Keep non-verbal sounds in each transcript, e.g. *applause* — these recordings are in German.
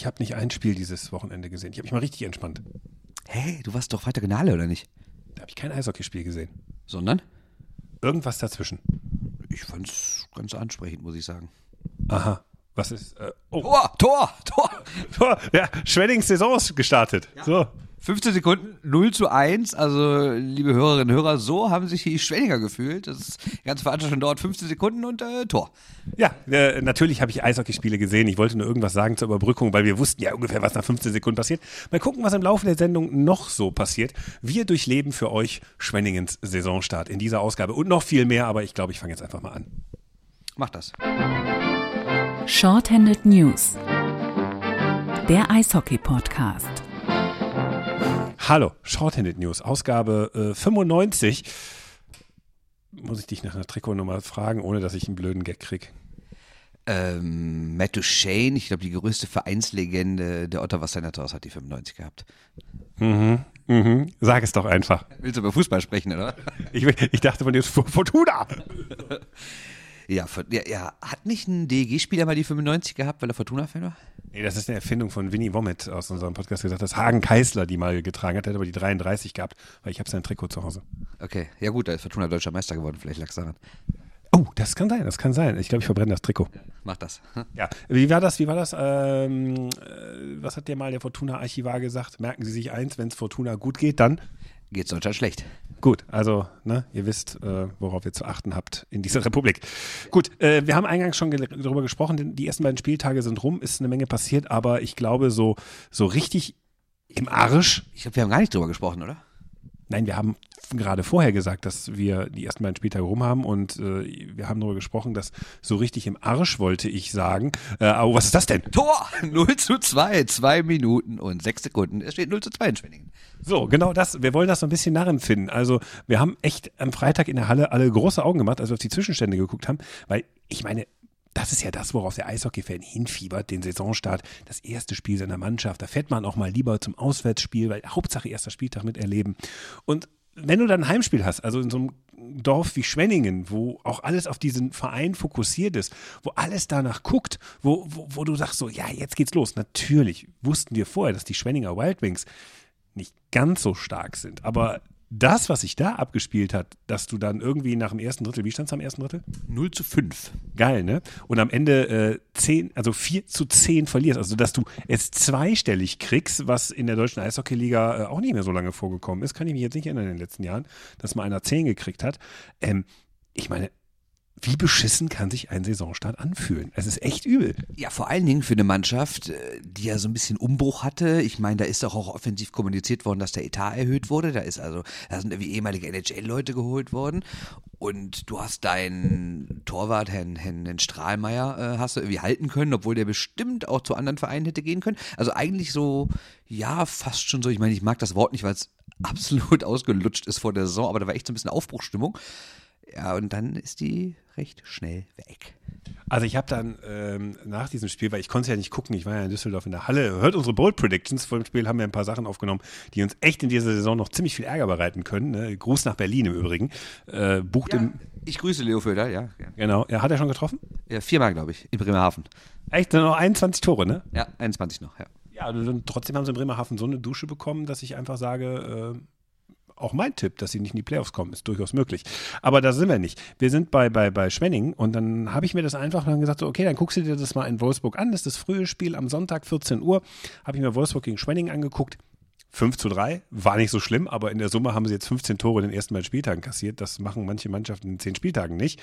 ich habe nicht ein Spiel dieses Wochenende gesehen. Ich habe mich mal richtig entspannt. Hey, du warst doch weiter Gnale, oder nicht? Da habe ich kein Eishockeyspiel gesehen. Sondern? Irgendwas dazwischen. Ich fand's ganz ansprechend, muss ich sagen. Aha. Was ist? Äh, oh, Tor, Tor, Tor. *laughs* Tor. Ja, Schweddings Saison ist gestartet. So. 15 Sekunden, 0 zu 1. Also, liebe Hörerinnen und Hörer, so haben sich die Schwenninger gefühlt. Das ganze Veranstaltung dauert 15 Sekunden und äh, Tor. Ja, äh, natürlich habe ich Eishockeyspiele gesehen. Ich wollte nur irgendwas sagen zur Überbrückung, weil wir wussten ja ungefähr, was nach 15 Sekunden passiert. Mal gucken, was im Laufe der Sendung noch so passiert. Wir durchleben für euch Schwenningens Saisonstart in dieser Ausgabe und noch viel mehr, aber ich glaube, ich fange jetzt einfach mal an. Mach das. Shorthanded News. Der Eishockey-Podcast. Hallo, Shorthanded News, Ausgabe äh, 95. Muss ich dich nach einer Trikotnummer fragen, ohne dass ich einen blöden Gag krieg? Ähm, Matt Duchesne, ich glaube, die größte Vereinslegende der Ottawa Senators hat die 95 gehabt. Mhm, mhm. Sag es doch einfach. Willst du über Fußball sprechen, oder? Ich, ich dachte von dir ist Fortuna. *laughs* Ja, ja, ja, hat nicht ein DEG-Spieler mal die 95 gehabt, weil er Fortuna-Fan war? Nee, das ist eine Erfindung von Winnie Womit aus unserem Podcast gesagt, dass Hagen Keißler die mal getragen hat. Der hat aber die 33 gehabt, weil ich habe sein Trikot zu Hause. Okay, ja gut, da ist Fortuna deutscher Meister geworden, vielleicht lag es daran. Oh, das kann sein, das kann sein. Ich glaube, ich verbrenne das Trikot. Mach das. *laughs* Ja, wie war das? Wie war das? Ähm, äh, was hat dir mal der Fortuna-Archivar gesagt? Merken Sie sich eins, wenn es Fortuna gut geht, dann Geht's Deutschland schlecht. Gut, also ne, ihr wisst, äh, worauf ihr zu achten habt in dieser *laughs* Republik. Gut, äh, wir haben eingangs schon darüber gesprochen, denn die ersten beiden Spieltage sind rum, ist eine Menge passiert, aber ich glaube, so, so richtig im Arsch. Ich glaube, wir haben gar nicht drüber gesprochen, oder? Nein, wir haben gerade vorher gesagt, dass wir die ersten beiden Spieltage rum haben und äh, wir haben darüber gesprochen, dass so richtig im Arsch wollte ich sagen. Äh, oh, was ist das denn? Tor! *laughs* 0 zu 2, 2 Minuten und 6 Sekunden. Es steht 0 zu 2 in Schwenningen. So, genau das. Wir wollen das so ein bisschen nachempfinden. Also, wir haben echt am Freitag in der Halle alle große Augen gemacht, als wir auf die Zwischenstände geguckt haben, weil ich meine, das ist ja das, worauf der Eishockey-Fan hinfiebert, den Saisonstart, das erste Spiel seiner Mannschaft. Da fährt man auch mal lieber zum Auswärtsspiel, weil Hauptsache erster Spieltag miterleben. Und wenn du dann ein Heimspiel hast, also in so einem Dorf wie Schwenningen, wo auch alles auf diesen Verein fokussiert ist, wo alles danach guckt, wo, wo, wo du sagst so, ja, jetzt geht's los. Natürlich wussten wir vorher, dass die Schwenninger Wild Wings nicht ganz so stark sind. Aber das, was sich da abgespielt hat, dass du dann irgendwie nach dem ersten Drittel, wie stand es am ersten Drittel? 0 zu 5. Geil, ne? Und am Ende äh, 10, also 4 zu 10 verlierst. Also, dass du es zweistellig kriegst, was in der deutschen Eishockeyliga äh, auch nicht mehr so lange vorgekommen ist, kann ich mich jetzt nicht erinnern in den letzten Jahren, dass mal einer 10 gekriegt hat. Ähm, ich meine, wie beschissen kann sich ein Saisonstart anfühlen? Es ist echt übel. Ja, vor allen Dingen für eine Mannschaft, äh, die ja so ein bisschen Umbruch hatte. Ich meine, da ist doch auch offensiv kommuniziert worden, dass der Etat erhöht wurde. Da ist also, da sind irgendwie ehemalige NHL-Leute geholt worden. Und du hast deinen Torwart, Herrn, Herrn, Herrn Strahlmeier, äh, hast du irgendwie halten können, obwohl der bestimmt auch zu anderen Vereinen hätte gehen können. Also eigentlich so, ja, fast schon so. Ich meine, ich mag das Wort nicht, weil es *laughs* absolut ausgelutscht ist vor der Saison, aber da war echt so ein bisschen Aufbruchstimmung. Ja, und dann ist die recht schnell weg. Also ich habe dann ähm, nach diesem Spiel, weil ich konnte es ja nicht gucken, ich war ja in Düsseldorf in der Halle, hört unsere Bold Predictions vor dem Spiel, haben wir ein paar Sachen aufgenommen, die uns echt in dieser Saison noch ziemlich viel Ärger bereiten können. Ne? Gruß nach Berlin im Übrigen. Äh, bucht im, Ich grüße Leo Föder, ja. ja. genau, ja, hat er schon getroffen? ja viermal, glaube ich, in Bremerhaven. Echt, nur noch 21 Tore, ne? Ja, 21 noch, ja. Ja, und trotzdem haben sie in Bremerhaven so eine Dusche bekommen, dass ich einfach sage, äh, auch mein Tipp, dass sie nicht in die Playoffs kommen, ist durchaus möglich. Aber da sind wir nicht. Wir sind bei, bei, bei Schwenning und dann habe ich mir das einfach dann gesagt, so, okay, dann guckst du dir das mal in Wolfsburg an. Das ist das frühe Spiel am Sonntag, 14 Uhr. Habe ich mir Wolfsburg gegen Schwenning angeguckt. 5 zu 3, war nicht so schlimm, aber in der Summe haben sie jetzt 15 Tore in den ersten beiden Spieltagen kassiert. Das machen manche Mannschaften in 10 Spieltagen nicht.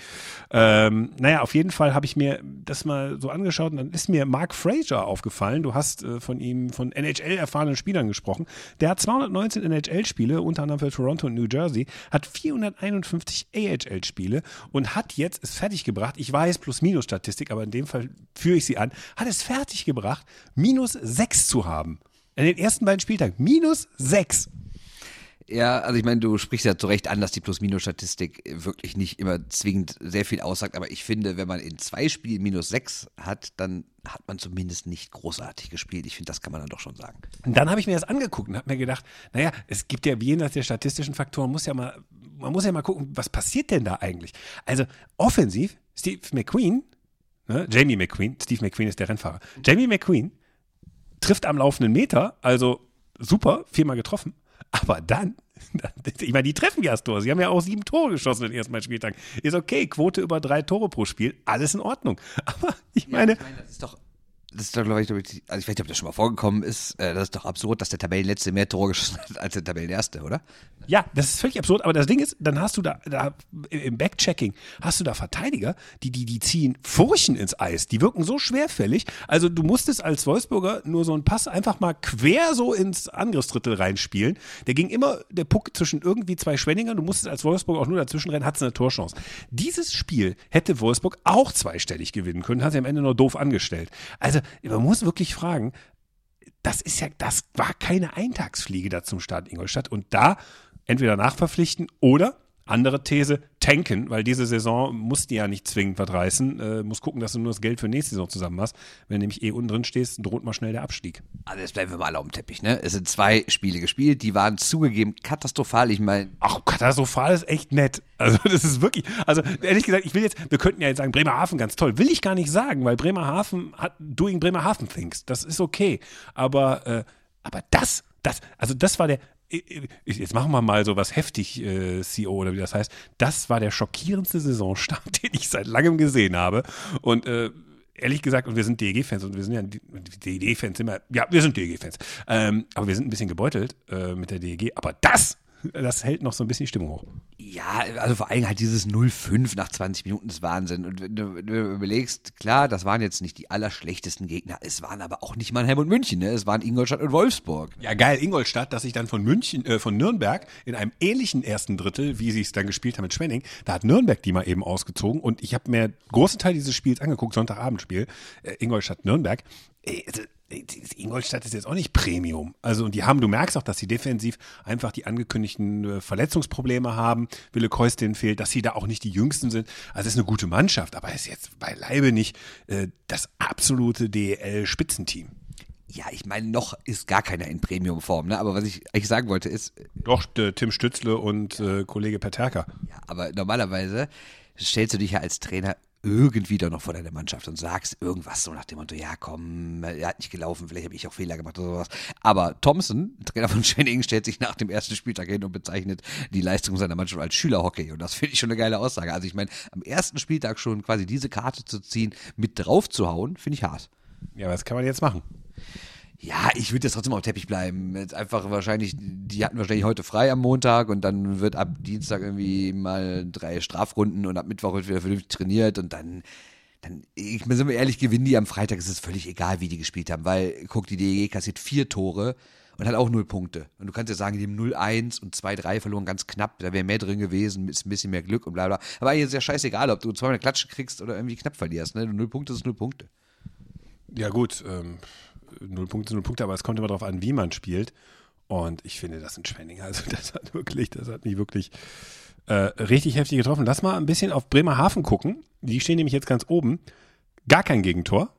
Ähm, naja, auf jeden Fall habe ich mir das mal so angeschaut und dann ist mir Mark Fraser aufgefallen. Du hast äh, von ihm, von NHL-erfahrenen Spielern gesprochen. Der hat 219 NHL-Spiele, unter anderem für Toronto und New Jersey, hat 451 AHL-Spiele und hat jetzt es fertiggebracht, ich weiß, Plus-Minus-Statistik, aber in dem Fall führe ich sie an, hat es fertiggebracht, minus 6 zu haben. In den ersten beiden Spieltagen. Minus 6. Ja, also ich meine, du sprichst ja zu Recht an, dass die Plus-Minus-Statistik wirklich nicht immer zwingend sehr viel aussagt, aber ich finde, wenn man in zwei Spielen minus sechs hat, dann hat man zumindest nicht großartig gespielt. Ich finde, das kann man dann doch schon sagen. Und dann habe ich mir das angeguckt und habe mir gedacht, naja, es gibt ja jenseits der statistischen Faktoren, muss ja mal, man muss ja mal gucken, was passiert denn da eigentlich? Also offensiv, Steve McQueen, ne, Jamie McQueen, Steve McQueen ist der Rennfahrer, Jamie McQueen trifft am laufenden Meter, also super, viermal getroffen. Aber *laughs* dann, ich meine, die treffen ja das Tor. Sie haben ja auch sieben Tore geschossen in den ersten beiden Spieltagen. Ist okay, Quote über drei Tore pro Spiel, alles in Ordnung. *laughs* Aber ich meine, ich meine das ist doch das ist doch, glaube ich, also ich weiß nicht, ob das schon mal vorgekommen ist, äh, das ist doch absurd, dass der Tabellenletzte mehr Tore *laughs* geschossen hat als der Tabellenerste, oder? Ja, das ist völlig absurd, aber das Ding ist, dann hast du da, da im Backchecking, hast du da Verteidiger, die, die, die ziehen Furchen ins Eis, die wirken so schwerfällig. Also du musstest als Wolfsburger nur so einen Pass einfach mal quer so ins Angriffsdrittel reinspielen. Der ging immer, der Puck zwischen irgendwie zwei Schwenningern, du musstest als Wolfsburger auch nur dazwischen rennen, hattest eine Torchance. Dieses Spiel hätte Wolfsburg auch zweistellig gewinnen können, hat sie am Ende nur doof angestellt. Also man muss wirklich fragen, das ist ja, das war keine Eintagsfliege da zum Start Ingolstadt. Und da entweder nachverpflichten oder andere These, tanken, weil diese Saison musst du ja nicht zwingend was reißen. Äh, muss gucken, dass du nur das Geld für nächste Saison zusammen hast. Wenn du nämlich eh unten drin stehst, droht mal schnell der Abstieg. Also jetzt bleiben wir mal alle auf dem Teppich, ne? Es sind zwei Spiele gespielt, die waren zugegeben katastrophal. Ich meine. Ach, katastrophal ist echt nett. Also *laughs* das ist wirklich, also ehrlich gesagt, ich will jetzt, wir könnten ja jetzt sagen, Bremerhaven ganz toll. Will ich gar nicht sagen, weil Bremerhaven hat doing Bremerhaven things. Das ist okay. Aber, äh, aber das, das, also das war der, jetzt machen wir mal so was heftig, äh, CEO oder wie das heißt. Das war der schockierendste Saisonstart, *laughs* den ich seit langem gesehen habe. Und äh, ehrlich gesagt, und wir sind DEG-Fans und wir sind ja DEG-Fans immer, ja, wir sind DEG-Fans. Ähm, aber wir sind ein bisschen gebeutelt äh, mit der DEG. Aber das das hält noch so ein bisschen die Stimmung hoch. Ja, also vor allem halt dieses 0-5 nach 20 Minuten ist Wahnsinn. Und wenn du, wenn du, überlegst, klar, das waren jetzt nicht die allerschlechtesten Gegner, es waren aber auch nicht Mannheim und München, ne? es waren Ingolstadt und Wolfsburg. Ja, geil, Ingolstadt, dass sich dann von München, äh, von Nürnberg in einem ähnlichen ersten Drittel, wie sie es dann gespielt haben mit Schwenning, da hat Nürnberg die mal eben ausgezogen und ich habe mir großen Teil dieses Spiels angeguckt, Sonntagabendspiel, äh, Ingolstadt-Nürnberg. Äh, Ingolstadt ist jetzt auch nicht Premium. Also, und die haben, du merkst auch, dass sie defensiv einfach die angekündigten äh, Verletzungsprobleme haben. Wille Keustin fehlt, dass sie da auch nicht die Jüngsten sind. Also, es ist eine gute Mannschaft, aber es ist jetzt beileibe nicht äh, das absolute DL-Spitzenteam. Ja, ich meine, noch ist gar keiner in Premium-Form, ne? Aber was ich eigentlich sagen wollte ist. Äh, Doch, Tim Stützle und äh, Kollege Peterka. Ja, aber normalerweise stellst du dich ja als Trainer irgendwie doch noch vor deiner Mannschaft und sagst irgendwas so nach dem Motto, ja komm, er hat nicht gelaufen, vielleicht habe ich auch Fehler gemacht oder sowas. Aber Thompson, Trainer von *laughs* Schwenningen, stellt sich nach dem ersten Spieltag hin und bezeichnet die Leistung seiner Mannschaft als Schülerhockey. Und das finde ich schon eine geile Aussage. Also ich meine, am ersten Spieltag schon quasi diese Karte zu ziehen, mit drauf zu hauen, finde ich hart. Ja, was kann man jetzt machen? Ja, ich würde jetzt trotzdem auf Teppich bleiben. Jetzt einfach wahrscheinlich, die hatten wahrscheinlich heute frei am Montag und dann wird ab Dienstag irgendwie mal drei Strafrunden und ab Mittwoch wird wieder vernünftig trainiert und dann, dann, ich bin wir ehrlich, gewinnen die am Freitag, ist es völlig egal, wie die gespielt haben, weil, guck, die DEG kassiert vier Tore und hat auch null Punkte. Und du kannst ja sagen, die haben 0-1 und 2-3 verloren, ganz knapp, da wäre mehr drin gewesen, ist ein bisschen mehr Glück und bla bla. Aber hier ist ja scheißegal, ob du zweimal eine Klatsche kriegst oder irgendwie knapp verlierst, ne? Null Punkte ist null Punkte. Ja, gut, ähm null Punkte, null Punkte, aber es kommt immer darauf an, wie man spielt. Und ich finde, das sind Schwenninger. Also *laughs* das hat wirklich, das hat mich wirklich äh, richtig heftig getroffen. Lass mal ein bisschen auf Bremerhaven gucken. Die stehen nämlich jetzt ganz oben. Gar kein Gegentor.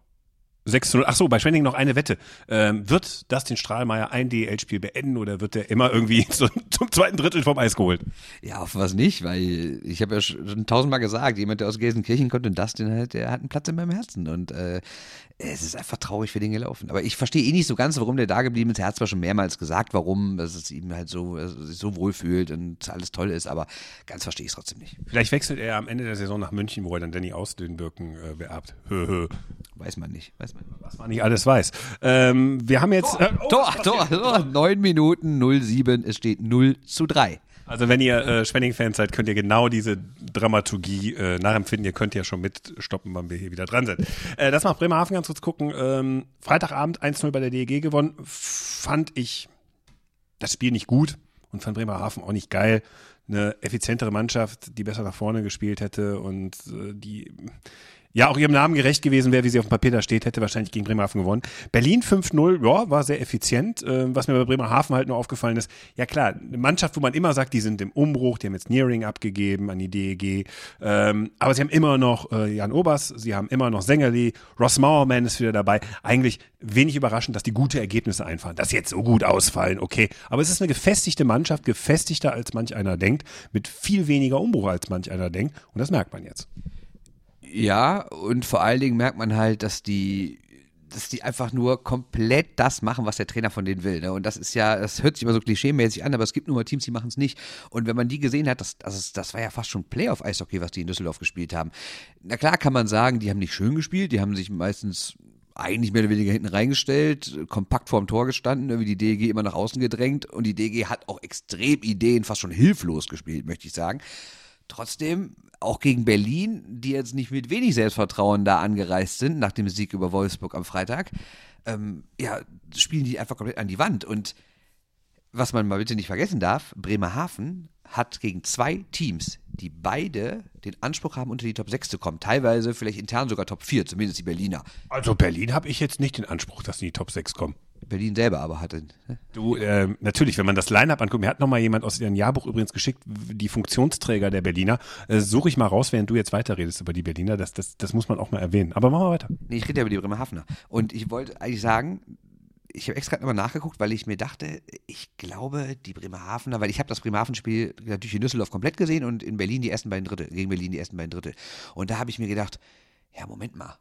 6 zu 0. Ach so, bei Schwenning noch eine Wette. Ähm, wird Dustin Strahlmeier ein DL-Spiel beenden oder wird er immer irgendwie *laughs* zum, zum, zweiten Drittel vom Eis geholt? Ja, auf was nicht, weil ich habe ja schon tausendmal gesagt, jemand, der aus Gelsenkirchen kommt und Dustin halt, der hat einen Platz in meinem Herzen und äh, es ist einfach traurig für den gelaufen. Aber ich verstehe eh nicht so ganz, warum der da geblieben ist. Er hat zwar schon mehrmals gesagt, warum, dass es ihm halt so, sich so wohl fühlt und alles toll ist, aber ganz verstehe ich es trotzdem nicht. Vielleicht wechselt er am Ende der Saison nach München, wo er dann Danny Ausdünwirken äh, beerbt. weiß man nicht, weiß man nicht. Was man nicht alles weiß. Ähm, wir haben jetzt. Tor, äh, Tor, Tor, Tor, 9 Minuten 07, es steht 0 zu 3. Also wenn ihr äh, Schwenning-Fans seid, könnt ihr genau diese Dramaturgie äh, nachempfinden. Ihr könnt ja schon mitstoppen, wann wir hier wieder dran sind. Äh, das macht Bremerhaven ganz kurz gucken. Ähm, Freitagabend 1-0 bei der DEG gewonnen. Fand ich das Spiel nicht gut und fand Bremerhaven auch nicht geil. Eine effizientere Mannschaft, die besser nach vorne gespielt hätte und äh, die ja auch ihrem Namen gerecht gewesen wäre, wie sie auf dem Papier da steht, hätte wahrscheinlich gegen Bremerhaven gewonnen. Berlin 5-0, ja, war sehr effizient. Äh, was mir bei Bremerhaven halt nur aufgefallen ist, ja klar, eine Mannschaft, wo man immer sagt, die sind im Umbruch, die haben jetzt Nearing abgegeben an die DEG, ähm, aber sie haben immer noch äh, Jan Obers, sie haben immer noch Sängerli, Ross Mauerman ist wieder dabei. Eigentlich wenig überraschend, dass die gute Ergebnisse einfahren. Dass sie jetzt so gut ausfallen, okay. Aber es ist eine gefestigte Mannschaft, gefestigter als manch einer denkt, mit viel weniger Umbruch als manch einer denkt und das merkt man jetzt. Ja, und vor allen Dingen merkt man halt, dass die dass die einfach nur komplett das machen, was der Trainer von denen will. Ne? Und das ist ja, das hört sich immer so klischeemäßig an, aber es gibt nur mal Teams, die machen es nicht. Und wenn man die gesehen hat, das, das, das war ja fast schon Playoff-Eishockey, was die in Düsseldorf gespielt haben. Na klar kann man sagen, die haben nicht schön gespielt, die haben sich meistens eigentlich mehr oder weniger hinten reingestellt, kompakt vorm Tor gestanden, irgendwie die DG immer nach außen gedrängt und die DG hat auch extrem Ideen, fast schon hilflos gespielt, möchte ich sagen. Trotzdem, auch gegen Berlin, die jetzt nicht mit wenig Selbstvertrauen da angereist sind, nach dem Sieg über Wolfsburg am Freitag, ähm, ja, spielen die einfach komplett an die Wand. Und was man mal bitte nicht vergessen darf, Bremerhaven hat gegen zwei Teams, die beide den Anspruch haben, unter die Top 6 zu kommen. Teilweise vielleicht intern sogar Top 4, zumindest die Berliner. Also Berlin habe ich jetzt nicht den Anspruch, dass sie in die Top 6 kommen. Berlin selber aber hatte. Ne? Du, äh, natürlich, wenn man das Line-Up anguckt, mir hat noch mal jemand aus ihrem Jahrbuch übrigens geschickt, die Funktionsträger der Berliner. Äh, Suche ich mal raus, während du jetzt weiterredest über die Berliner. Das, das, das muss man auch mal erwähnen. Aber machen wir weiter. Nee, ich rede ja über die Bremerhavener. Und ich wollte eigentlich sagen, ich habe extra nochmal nachgeguckt, weil ich mir dachte, ich glaube, die Bremerhavener, weil ich habe das Bremerhaven-Spiel natürlich in Düsseldorf komplett gesehen und in Berlin die ersten beiden Drittel, gegen Berlin die ersten beiden Drittel. Und da habe ich mir gedacht, ja, Moment mal,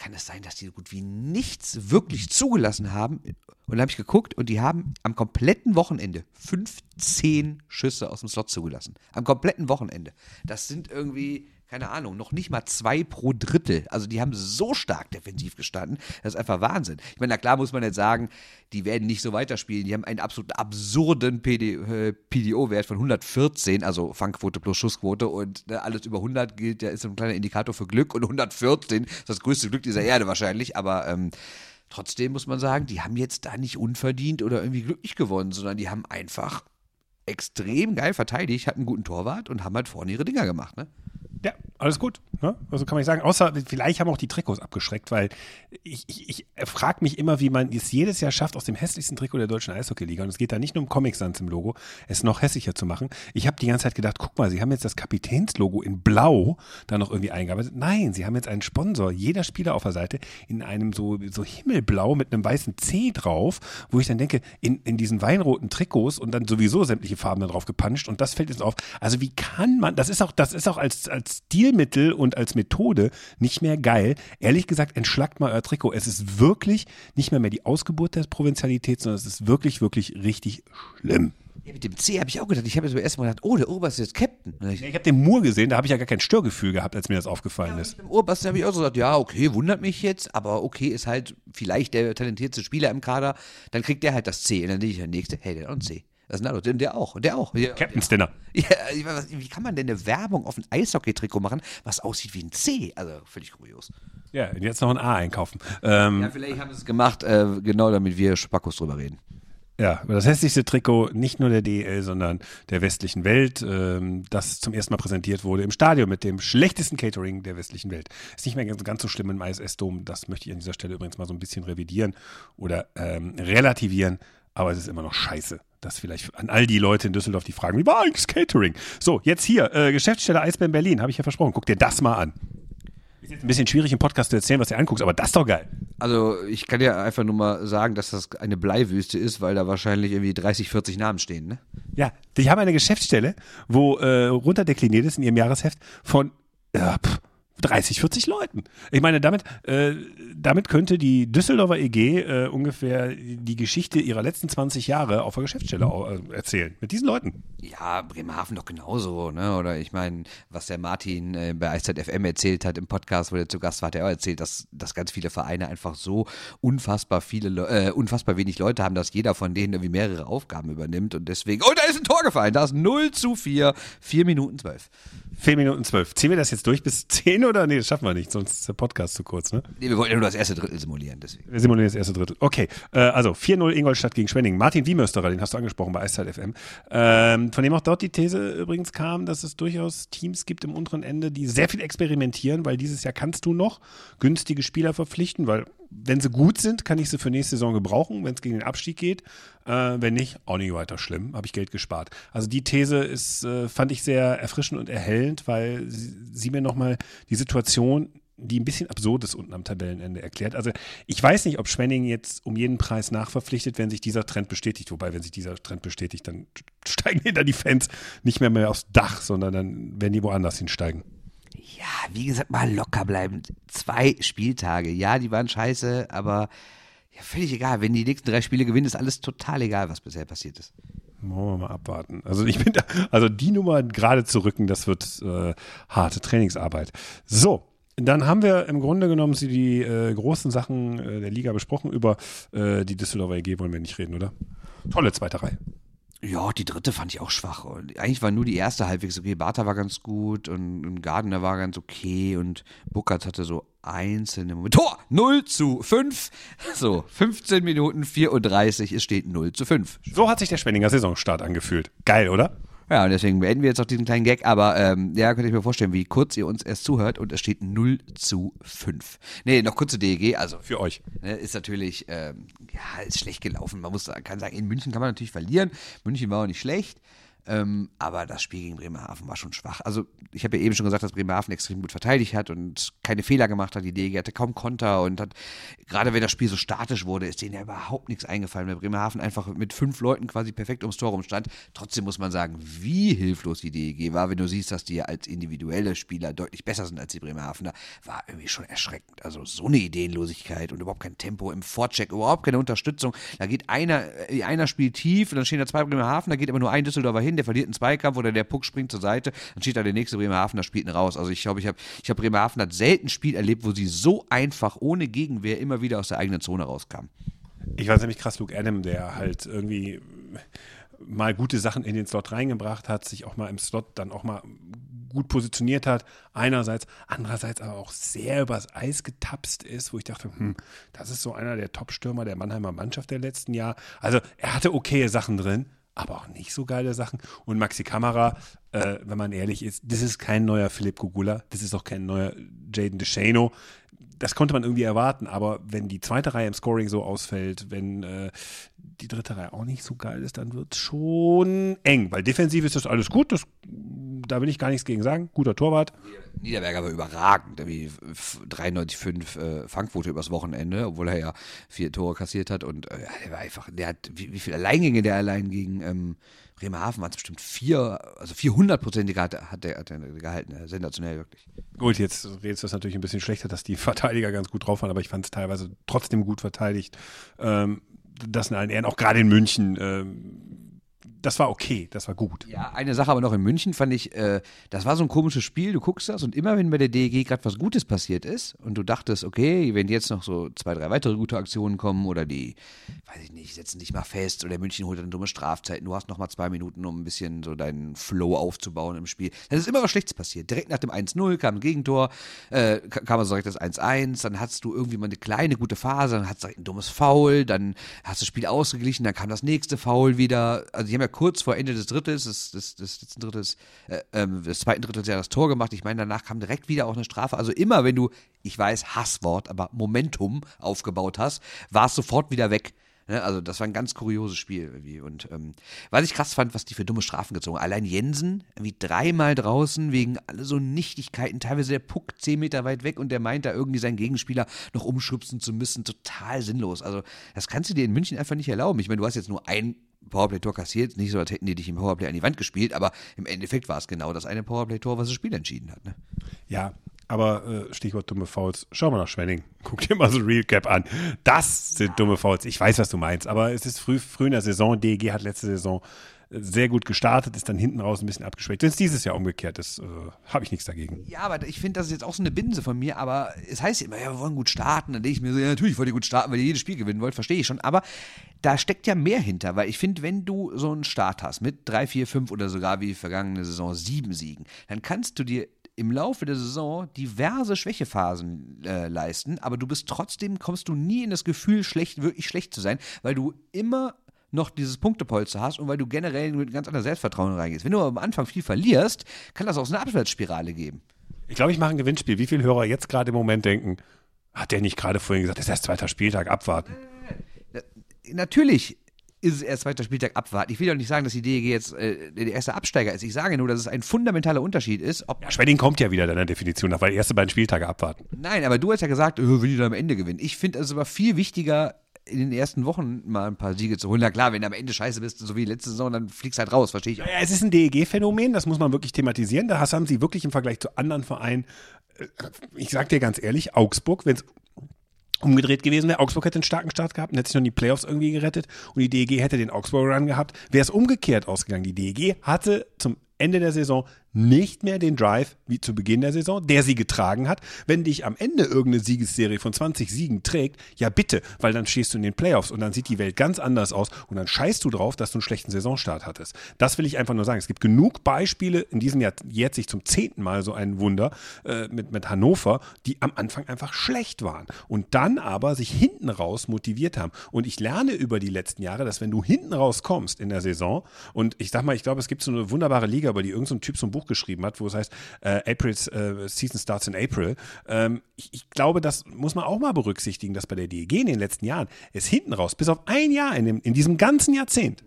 kann es sein, dass die so gut wie nichts wirklich zugelassen haben? Und dann habe ich geguckt und die haben am kompletten Wochenende 15 Schüsse aus dem Slot zugelassen. Am kompletten Wochenende. Das sind irgendwie keine Ahnung, noch nicht mal zwei pro Drittel. Also die haben so stark defensiv gestanden. Das ist einfach Wahnsinn. Ich meine, na klar muss man jetzt sagen, die werden nicht so weiterspielen. Die haben einen absolut absurden äh, PDO-Wert von 114, also Fangquote plus Schussquote und ne, alles über 100 gilt, der ist ein kleiner Indikator für Glück und 114 ist das größte Glück dieser Erde wahrscheinlich, aber ähm, trotzdem muss man sagen, die haben jetzt da nicht unverdient oder irgendwie glücklich gewonnen, sondern die haben einfach extrem geil verteidigt, hatten einen guten Torwart und haben halt vorne ihre Dinger gemacht, ne? Ja, alles gut. Ne? Also kann man nicht sagen, außer vielleicht haben auch die Trikots abgeschreckt, weil ich, ich, ich frage mich immer, wie man es jedes Jahr schafft, aus dem hässlichsten Trikot der deutschen Eishockey-Liga, und es geht da nicht nur um Comic Sans im Logo, es noch hässlicher zu machen. Ich habe die ganze Zeit gedacht, guck mal, sie haben jetzt das Kapitänslogo in Blau da noch irgendwie eingearbeitet. Nein, sie haben jetzt einen Sponsor, jeder Spieler auf der Seite, in einem so, so Himmelblau mit einem weißen C drauf, wo ich dann denke, in, in diesen weinroten Trikots und dann sowieso sämtliche Farben da drauf gepanscht und das fällt jetzt auf. Also wie kann man, das ist auch, das ist auch als, als Stilmittel und als Methode nicht mehr geil. Ehrlich gesagt, entschlackt mal euer Trikot. Es ist wirklich nicht mehr mehr die Ausgeburt der Provinzialität, sondern es ist wirklich, wirklich richtig schlimm. Ja, mit dem C habe ich auch gedacht. Ich habe so erstmal gedacht, oh, der Oberst ist jetzt Captain. Ich, ich habe den Moore gesehen, da habe ich ja gar kein Störgefühl gehabt, als mir das aufgefallen ja, ist. Mit dem Oberst habe ich auch so gesagt, ja, okay, wundert mich jetzt, aber okay, ist halt vielleicht der talentierteste Spieler im Kader. Dann kriegt der halt das C. Und dann denke ich, der nächste, hey, der hat auch ein C. Das ist ein anderer. Der auch. Der auch. Ja, Captain's Dinner. Ja, wie kann man denn eine Werbung auf ein Eishockey-Trikot machen, was aussieht wie ein C? Also völlig kurios. Ja, jetzt noch ein A einkaufen. Ähm, ja, vielleicht haben sie es gemacht, äh, genau damit wir Spackos drüber reden. Ja, das hässlichste Trikot nicht nur der DL, sondern der westlichen Welt, ähm, das zum ersten Mal präsentiert wurde im Stadion mit dem schlechtesten Catering der westlichen Welt. Ist nicht mehr ganz, ganz so schlimm im ISS-Dom. Das möchte ich an dieser Stelle übrigens mal so ein bisschen revidieren oder ähm, relativieren. Aber es ist immer noch scheiße. Das vielleicht an all die Leute in Düsseldorf, die fragen, wie war eigentlich Catering? So, jetzt hier, äh, Geschäftsstelle Eisbären Berlin, habe ich ja versprochen. Guck dir das mal an. Ist jetzt ein bisschen schwierig im Podcast zu erzählen, was du anguckst, aber das ist doch geil. Also ich kann ja einfach nur mal sagen, dass das eine Bleiwüste ist, weil da wahrscheinlich irgendwie 30, 40 Namen stehen, ne? Ja, die haben eine Geschäftsstelle, wo äh, runterdekliniert ist in ihrem Jahresheft von äh, pff, 30, 40 Leuten. Ich meine, damit, äh, damit könnte die Düsseldorfer EG äh, ungefähr die Geschichte ihrer letzten 20 Jahre auf der Geschäftsstelle äh, erzählen. Mit diesen Leuten. Ja, Bremerhaven doch genauso, ne? Oder ich meine, was der Martin äh, bei FM erzählt hat im Podcast, wo er zu Gast war, hat er auch erzählt, dass, dass ganz viele Vereine einfach so unfassbar viele, äh, unfassbar wenig Leute haben, dass jeder von denen irgendwie mehrere Aufgaben übernimmt und deswegen, oh, da ist ein Tor gefallen, da ist 0 zu 4, 4 Minuten 12. 4 Minuten 12. Ziehen wir das jetzt durch bis 10 oder? Nee, das schaffen wir nicht, sonst ist der Podcast zu kurz, ne? Nee, wir wollten ja nur das erste Drittel simulieren, deswegen. Wir simulieren das erste Drittel. Okay, äh, also 4-0 Ingolstadt gegen Schwenningen. Martin Wiemösterer, den hast du angesprochen bei Eiszeit FM, ähm, von dem auch dort die These übrigens kam, dass es durchaus Teams gibt im unteren Ende, die sehr viel experimentieren, weil dieses Jahr kannst du noch günstige Spieler verpflichten, weil wenn sie gut sind, kann ich sie für nächste Saison gebrauchen, wenn es gegen den Abstieg geht. Äh, wenn nicht, auch nicht weiter schlimm, habe ich Geld gespart. Also die These ist, äh, fand ich sehr erfrischend und erhellend, weil sie, sie mir nochmal die Situation die ein bisschen absurd ist unten am Tabellenende erklärt. Also ich weiß nicht, ob Schwenning jetzt um jeden Preis nachverpflichtet, wenn sich dieser Trend bestätigt. Wobei, wenn sich dieser Trend bestätigt, dann *laughs* steigen hinter die Fans nicht mehr mehr aufs Dach, sondern dann werden die woanders hinsteigen. Ja, wie gesagt, mal locker bleiben. Zwei Spieltage. Ja, die waren scheiße, aber ja, völlig egal. Wenn die nächsten drei Spiele gewinnen, ist alles total egal, was bisher passiert ist. Wollen wir mal abwarten. Also ich bin da, also die Nummer gerade zu rücken, das wird äh, harte Trainingsarbeit. So, dann haben wir im Grunde genommen die, die äh, großen Sachen äh, der Liga besprochen. Über äh, die Düsseldorfer EG wollen wir nicht reden, oder? Tolle zweite Reihe. Ja, die dritte fand ich auch schwach. Und eigentlich war nur die erste halbwegs okay. Bartha war ganz gut und, und Gardner war ganz okay und Buckert hatte so einzelne Momente. Tor! 0 zu 5. *laughs* So, 15 Minuten 34, es steht 0 zu 5. So hat sich der Schwenninger Saisonstart angefühlt. Geil, oder? Ja, und deswegen beenden wir jetzt auch diesen kleinen Gag, aber ähm, ja, könnt ihr mir vorstellen, wie kurz ihr uns erst zuhört und es steht 0 zu 5. Nee, noch kurze DEG, also Für euch. ne, ist natürlich, ähm, ja, ist schlecht gelaufen. Man muss kann sagen, in München kann man natürlich verlieren. München war auch nicht schlecht. Ähm, aber das Spiel gegen Bremerhaven war schon schwach. Also, ich habe ja eben schon gesagt, dass Bremerhaven extrem gut verteidigt hat und keine Fehler gemacht hat. Die DG hatte kaum Konter und hat, gerade wenn das Spiel so statisch wurde, ist denen ja überhaupt nichts eingefallen, weil Bremerhaven einfach mit fünf Leuten quasi perfekt ums Tor rumstand. Trotzdem muss man sagen, wie hilflos die DEG war, wenn du siehst, dass die als individuelle Spieler deutlich besser sind als die Bremerhavener, war irgendwie schon erschreckend. Also, so eine Ideenlosigkeit und überhaupt kein Tempo im Vorcheck, überhaupt keine Unterstützung. Da geht einer, äh, einer spielt tief und dann stehen da zwei Bremerhaven, da geht aber nur ein Düsseldorfer hin, der verliert einen Zweikampf oder der Puck springt zur Seite, dann steht da der nächste Bremerhaven, da spielt ihn raus. Also ich glaube, ich habe ich hab Bremerhaven hat selten Spiel erlebt, wo sie so einfach ohne Gegenwehr immer wieder aus der eigenen Zone rauskamen. Ich weiß nämlich krass, Luke Adam, der halt irgendwie mal gute Sachen in den Slot reingebracht hat, sich auch mal im Slot dann auch mal gut positioniert hat, einerseits, andererseits aber auch sehr übers Eis getapst ist, wo ich dachte, hm, das ist so einer der Top-Stürmer der Mannheimer Mannschaft der letzten Jahre. Also er hatte okaye Sachen drin, aber auch nicht so geile Sachen. Und Maxi Kamera, äh, wenn man ehrlich ist, das ist kein neuer Philipp Gugula, das ist auch kein neuer Jaden DeShano. Das konnte man irgendwie erwarten, aber wenn die zweite Reihe im Scoring so ausfällt, wenn äh, die dritte Reihe auch nicht so geil ist, dann wird es schon eng, weil defensiv ist das alles gut, das, da will ich gar nichts gegen sagen. Guter Torwart. Niederberger war überragend, wie 93,5 äh, Fangquote übers Wochenende, obwohl er ja vier Tore kassiert hat und äh, der war einfach, der hat, wie, wie viele Alleingänge der allein gegen ähm, Bremerhaven waren es bestimmt vier, also 400-prozentige hat, hat, hat der gehalten, ja, sensationell wirklich. Gut, jetzt redest du das natürlich ein bisschen schlechter, dass die *laughs* Verteidiger ganz gut drauf waren, aber ich fand es teilweise trotzdem gut verteidigt. Ähm, das in allen Ehren, auch gerade in München, ähm, das war okay, das war gut. Ja, eine Sache aber noch in München fand ich, äh, das war so ein komisches Spiel, du guckst das und immer wenn bei der DEG gerade was Gutes passiert ist und du dachtest, okay, wenn jetzt noch so zwei, drei weitere gute Aktionen kommen oder die, weiß ich nicht, setzen dich mal fest oder München holt dann dumme Strafzeiten, du hast noch mal zwei Minuten, um ein bisschen so deinen Flow aufzubauen im Spiel. Dann ist immer was Schlechtes passiert. Direkt nach dem 1-0 kam ein Gegentor, äh, kam also direkt das 1-1, dann hattest du irgendwie mal eine kleine gute Phase, dann hattest du direkt ein dummes Foul, dann hast du das Spiel ausgeglichen, dann kam das nächste Foul wieder. Also die haben ja kurz vor Ende des Drittes, des, des, des letzten Drittes, äh, ähm, des zweiten Drittes ja das Tor gemacht. Ich meine, danach kam direkt wieder auch eine Strafe. Also immer, wenn du, ich weiß, Hasswort, aber Momentum aufgebaut hast, war es sofort wieder weg. Ne? Also das war ein ganz kurioses Spiel irgendwie. Und ähm, was ich krass fand, was die für dumme Strafen gezogen haben. Allein Jensen, irgendwie dreimal draußen wegen alle so Nichtigkeiten, teilweise der Puck zehn Meter weit weg und der meint da irgendwie seinen Gegenspieler noch umschubsen zu müssen. Total sinnlos. Also das kannst du dir in München einfach nicht erlauben. Ich meine, du hast jetzt nur ein Powerplay-Tor kassiert. Nicht so, als hätten die dich im Powerplay an die Wand gespielt, aber im Endeffekt war es genau das eine Powerplay-Tor, was das Spiel entschieden hat. Ne? Ja, aber äh, Stichwort dumme Fouls. Schau mal nach Schwenning. *laughs* Guck dir mal so Real Cap an. Das sind dumme Fouls. Ich weiß, was du meinst, aber es ist früh, früh in der Saison. DEG hat letzte Saison sehr gut gestartet, ist dann hinten raus ein bisschen abgeschwächt. Wenn es dieses Jahr umgekehrt ist, äh, habe ich nichts dagegen. Ja, aber ich finde, das ist jetzt auch so eine Binse von mir, aber es heißt immer, ja, wir wollen gut starten. Dann denke ich mir so, ja, natürlich wollt ihr gut starten, weil ihr jedes Spiel gewinnen wollt, verstehe ich schon. Aber da steckt ja mehr hinter, weil ich finde, wenn du so einen Start hast mit drei, vier, fünf oder sogar wie vergangene Saison sieben Siegen, dann kannst du dir im Laufe der Saison diverse Schwächephasen äh, leisten, aber du bist trotzdem, kommst du nie in das Gefühl, schlecht, wirklich schlecht zu sein, weil du immer noch dieses Punktepolster hast und weil du generell mit ganz anderem Selbstvertrauen reingehst. Wenn du am Anfang viel verlierst, kann das auch so eine Abwärtsspirale geben. Ich glaube, ich mache ein Gewinnspiel. Wie viele Hörer jetzt gerade im Moment denken, hat der nicht gerade vorhin gesagt, das ist erst zweiter Spieltag, abwarten? Natürlich ist es erst zweiter Spieltag abwarten. Ich will doch nicht sagen, dass die DEG jetzt äh, der erste Absteiger ist. Ich sage nur, dass es ein fundamentaler Unterschied ist, ob. Ja, Schwenning kommt ja wieder deiner Definition nach, weil erste beiden Spieltage abwarten. Nein, aber du hast ja gesagt, äh, will die dann am Ende gewinnen. Ich finde es aber viel wichtiger, in den ersten Wochen mal ein paar Siege zu holen. Na klar, wenn du am Ende scheiße bist, so wie letzte Saison, dann fliegst du halt raus, verstehe ich. Ja, es ist ein DEG-Phänomen, das muss man wirklich thematisieren. Da haben sie wirklich im Vergleich zu anderen Vereinen, äh, ich sag dir ganz ehrlich, Augsburg, wenn es umgedreht gewesen wäre. Augsburg hätte einen starken Start gehabt hätte sich noch in die Playoffs irgendwie gerettet und die DEG hätte den Augsburg-Run gehabt. Wäre es umgekehrt ausgegangen. Die DEG hatte zum Ende der Saison nicht mehr den Drive wie zu Beginn der Saison, der sie getragen hat. Wenn dich am Ende irgendeine Siegesserie von 20 Siegen trägt, ja bitte, weil dann stehst du in den Playoffs und dann sieht die Welt ganz anders aus und dann scheißt du drauf, dass du einen schlechten Saisonstart hattest. Das will ich einfach nur sagen. Es gibt genug Beispiele, in diesem Jahr jetzt sich zum zehnten Mal so ein Wunder äh, mit, mit Hannover, die am Anfang einfach schlecht waren und dann aber sich hinten raus motiviert haben. Und ich lerne über die letzten Jahre, dass wenn du hinten raus kommst in der Saison und ich sag mal, ich glaube, es gibt so eine wunderbare Liga, über die irgendein so Typ so ein Buch geschrieben hat, wo es heißt, äh, April's äh, Season starts in April. Ähm, ich, ich, glaube, das muss man auch mal berücksichtigen, dass bei der DEG in den letzten Jahren es hinten raus, bis auf ein Jahr in, dem, in diesem ganzen Jahrzehnt,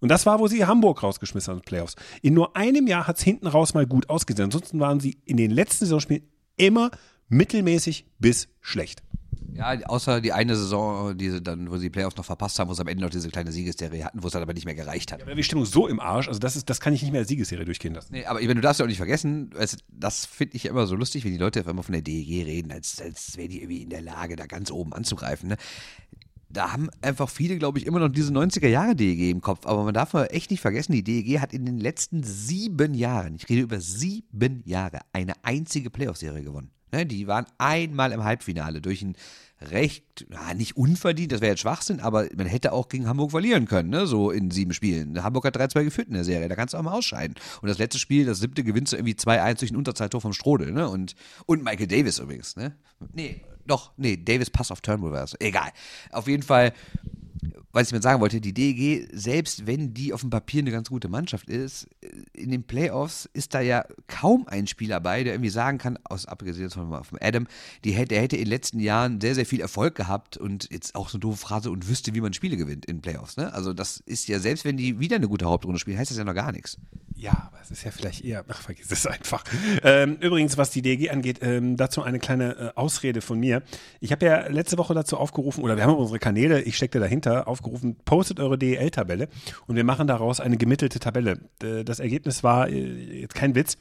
und das war, wo sie Hamburg rausgeschmissen haben Playoffs. In nur einem Jahr hat es hinten raus mal gut ausgesehen. Ansonsten waren sie in den letzten Saisonspielen immer mittelmäßig bis schlecht. Ja, außer die eine Saison, die sie dann, wo sie die Playoffs noch verpasst haben, wo sie am Ende noch diese kleine Siegesserie hatten, wo es dann aber nicht mehr gereicht hat. Ja, aber die Stimmung so im Arsch, also das ist, das kann ich nicht mehr als Siegesserie durchgehen lassen. Nee, aber wenn du darfst ja auch nicht vergessen, das, das finde ich ja immer so lustig, wenn die Leute einmal von der DEG reden, als, als wären die irgendwie in der Lage, da ganz oben anzugreifen. Ne? da haben einfach viele, glaube ich, immer noch diese 90er Jahre DEG im Kopf. Aber man darf echt nicht vergessen, die DEG hat in den letzten sieben Jahren, ich rede über sieben Jahre, eine einzige Playoff-Serie gewonnen. Ne, die waren einmal im Halbfinale durch ein recht, na, nicht unverdient, das wäre jetzt Schwachsinn, aber man hätte auch gegen Hamburg verlieren können, ne? so in sieben Spielen. Hamburg hat 3-2 geführt in der Serie, da kannst du auch mal ausscheiden. Und das letzte Spiel, das siebte, gewinnst du irgendwie 2-1 durch ein Unterzeittor vom Strodel. Ne? Und, und Michael Davis übrigens. Ne? Nee, doch, nee, Davis Pass auf Turnbull war. Egal. Auf jeden Fall was ich mir sagen wollte, die DEG, selbst wenn die auf dem Papier eine ganz gute Mannschaft ist, in den Playoffs ist da ja kaum ein Spieler bei, der irgendwie sagen kann, aus abgesehen von, Adam, die hätte, der hätte in den letzten Jahren sehr, sehr viel Erfolg gehabt und jetzt auch so eine doofe Phrase und wüsste, wie man Spiele gewinnt in Playoffs. Ne? Also das ist ja, selbst wenn die wieder eine gute Hauptrunde spielen, heißt das ja noch gar nichts. Ja, aber es ist ja vielleicht eher, ach, vergiss es einfach. Ähm, übrigens, was die DG angeht, ähm, dazu eine kleine äh, Ausrede von mir. Ich habe ja letzte Woche dazu aufgerufen, oder wir haben unsere Kanäle, ich steckte dahinter, aufgerufen, postet eure DEL-Tabelle und wir machen daraus eine gemittelte Tabelle. Äh, das Ergebnis war, äh, jetzt kein Witz,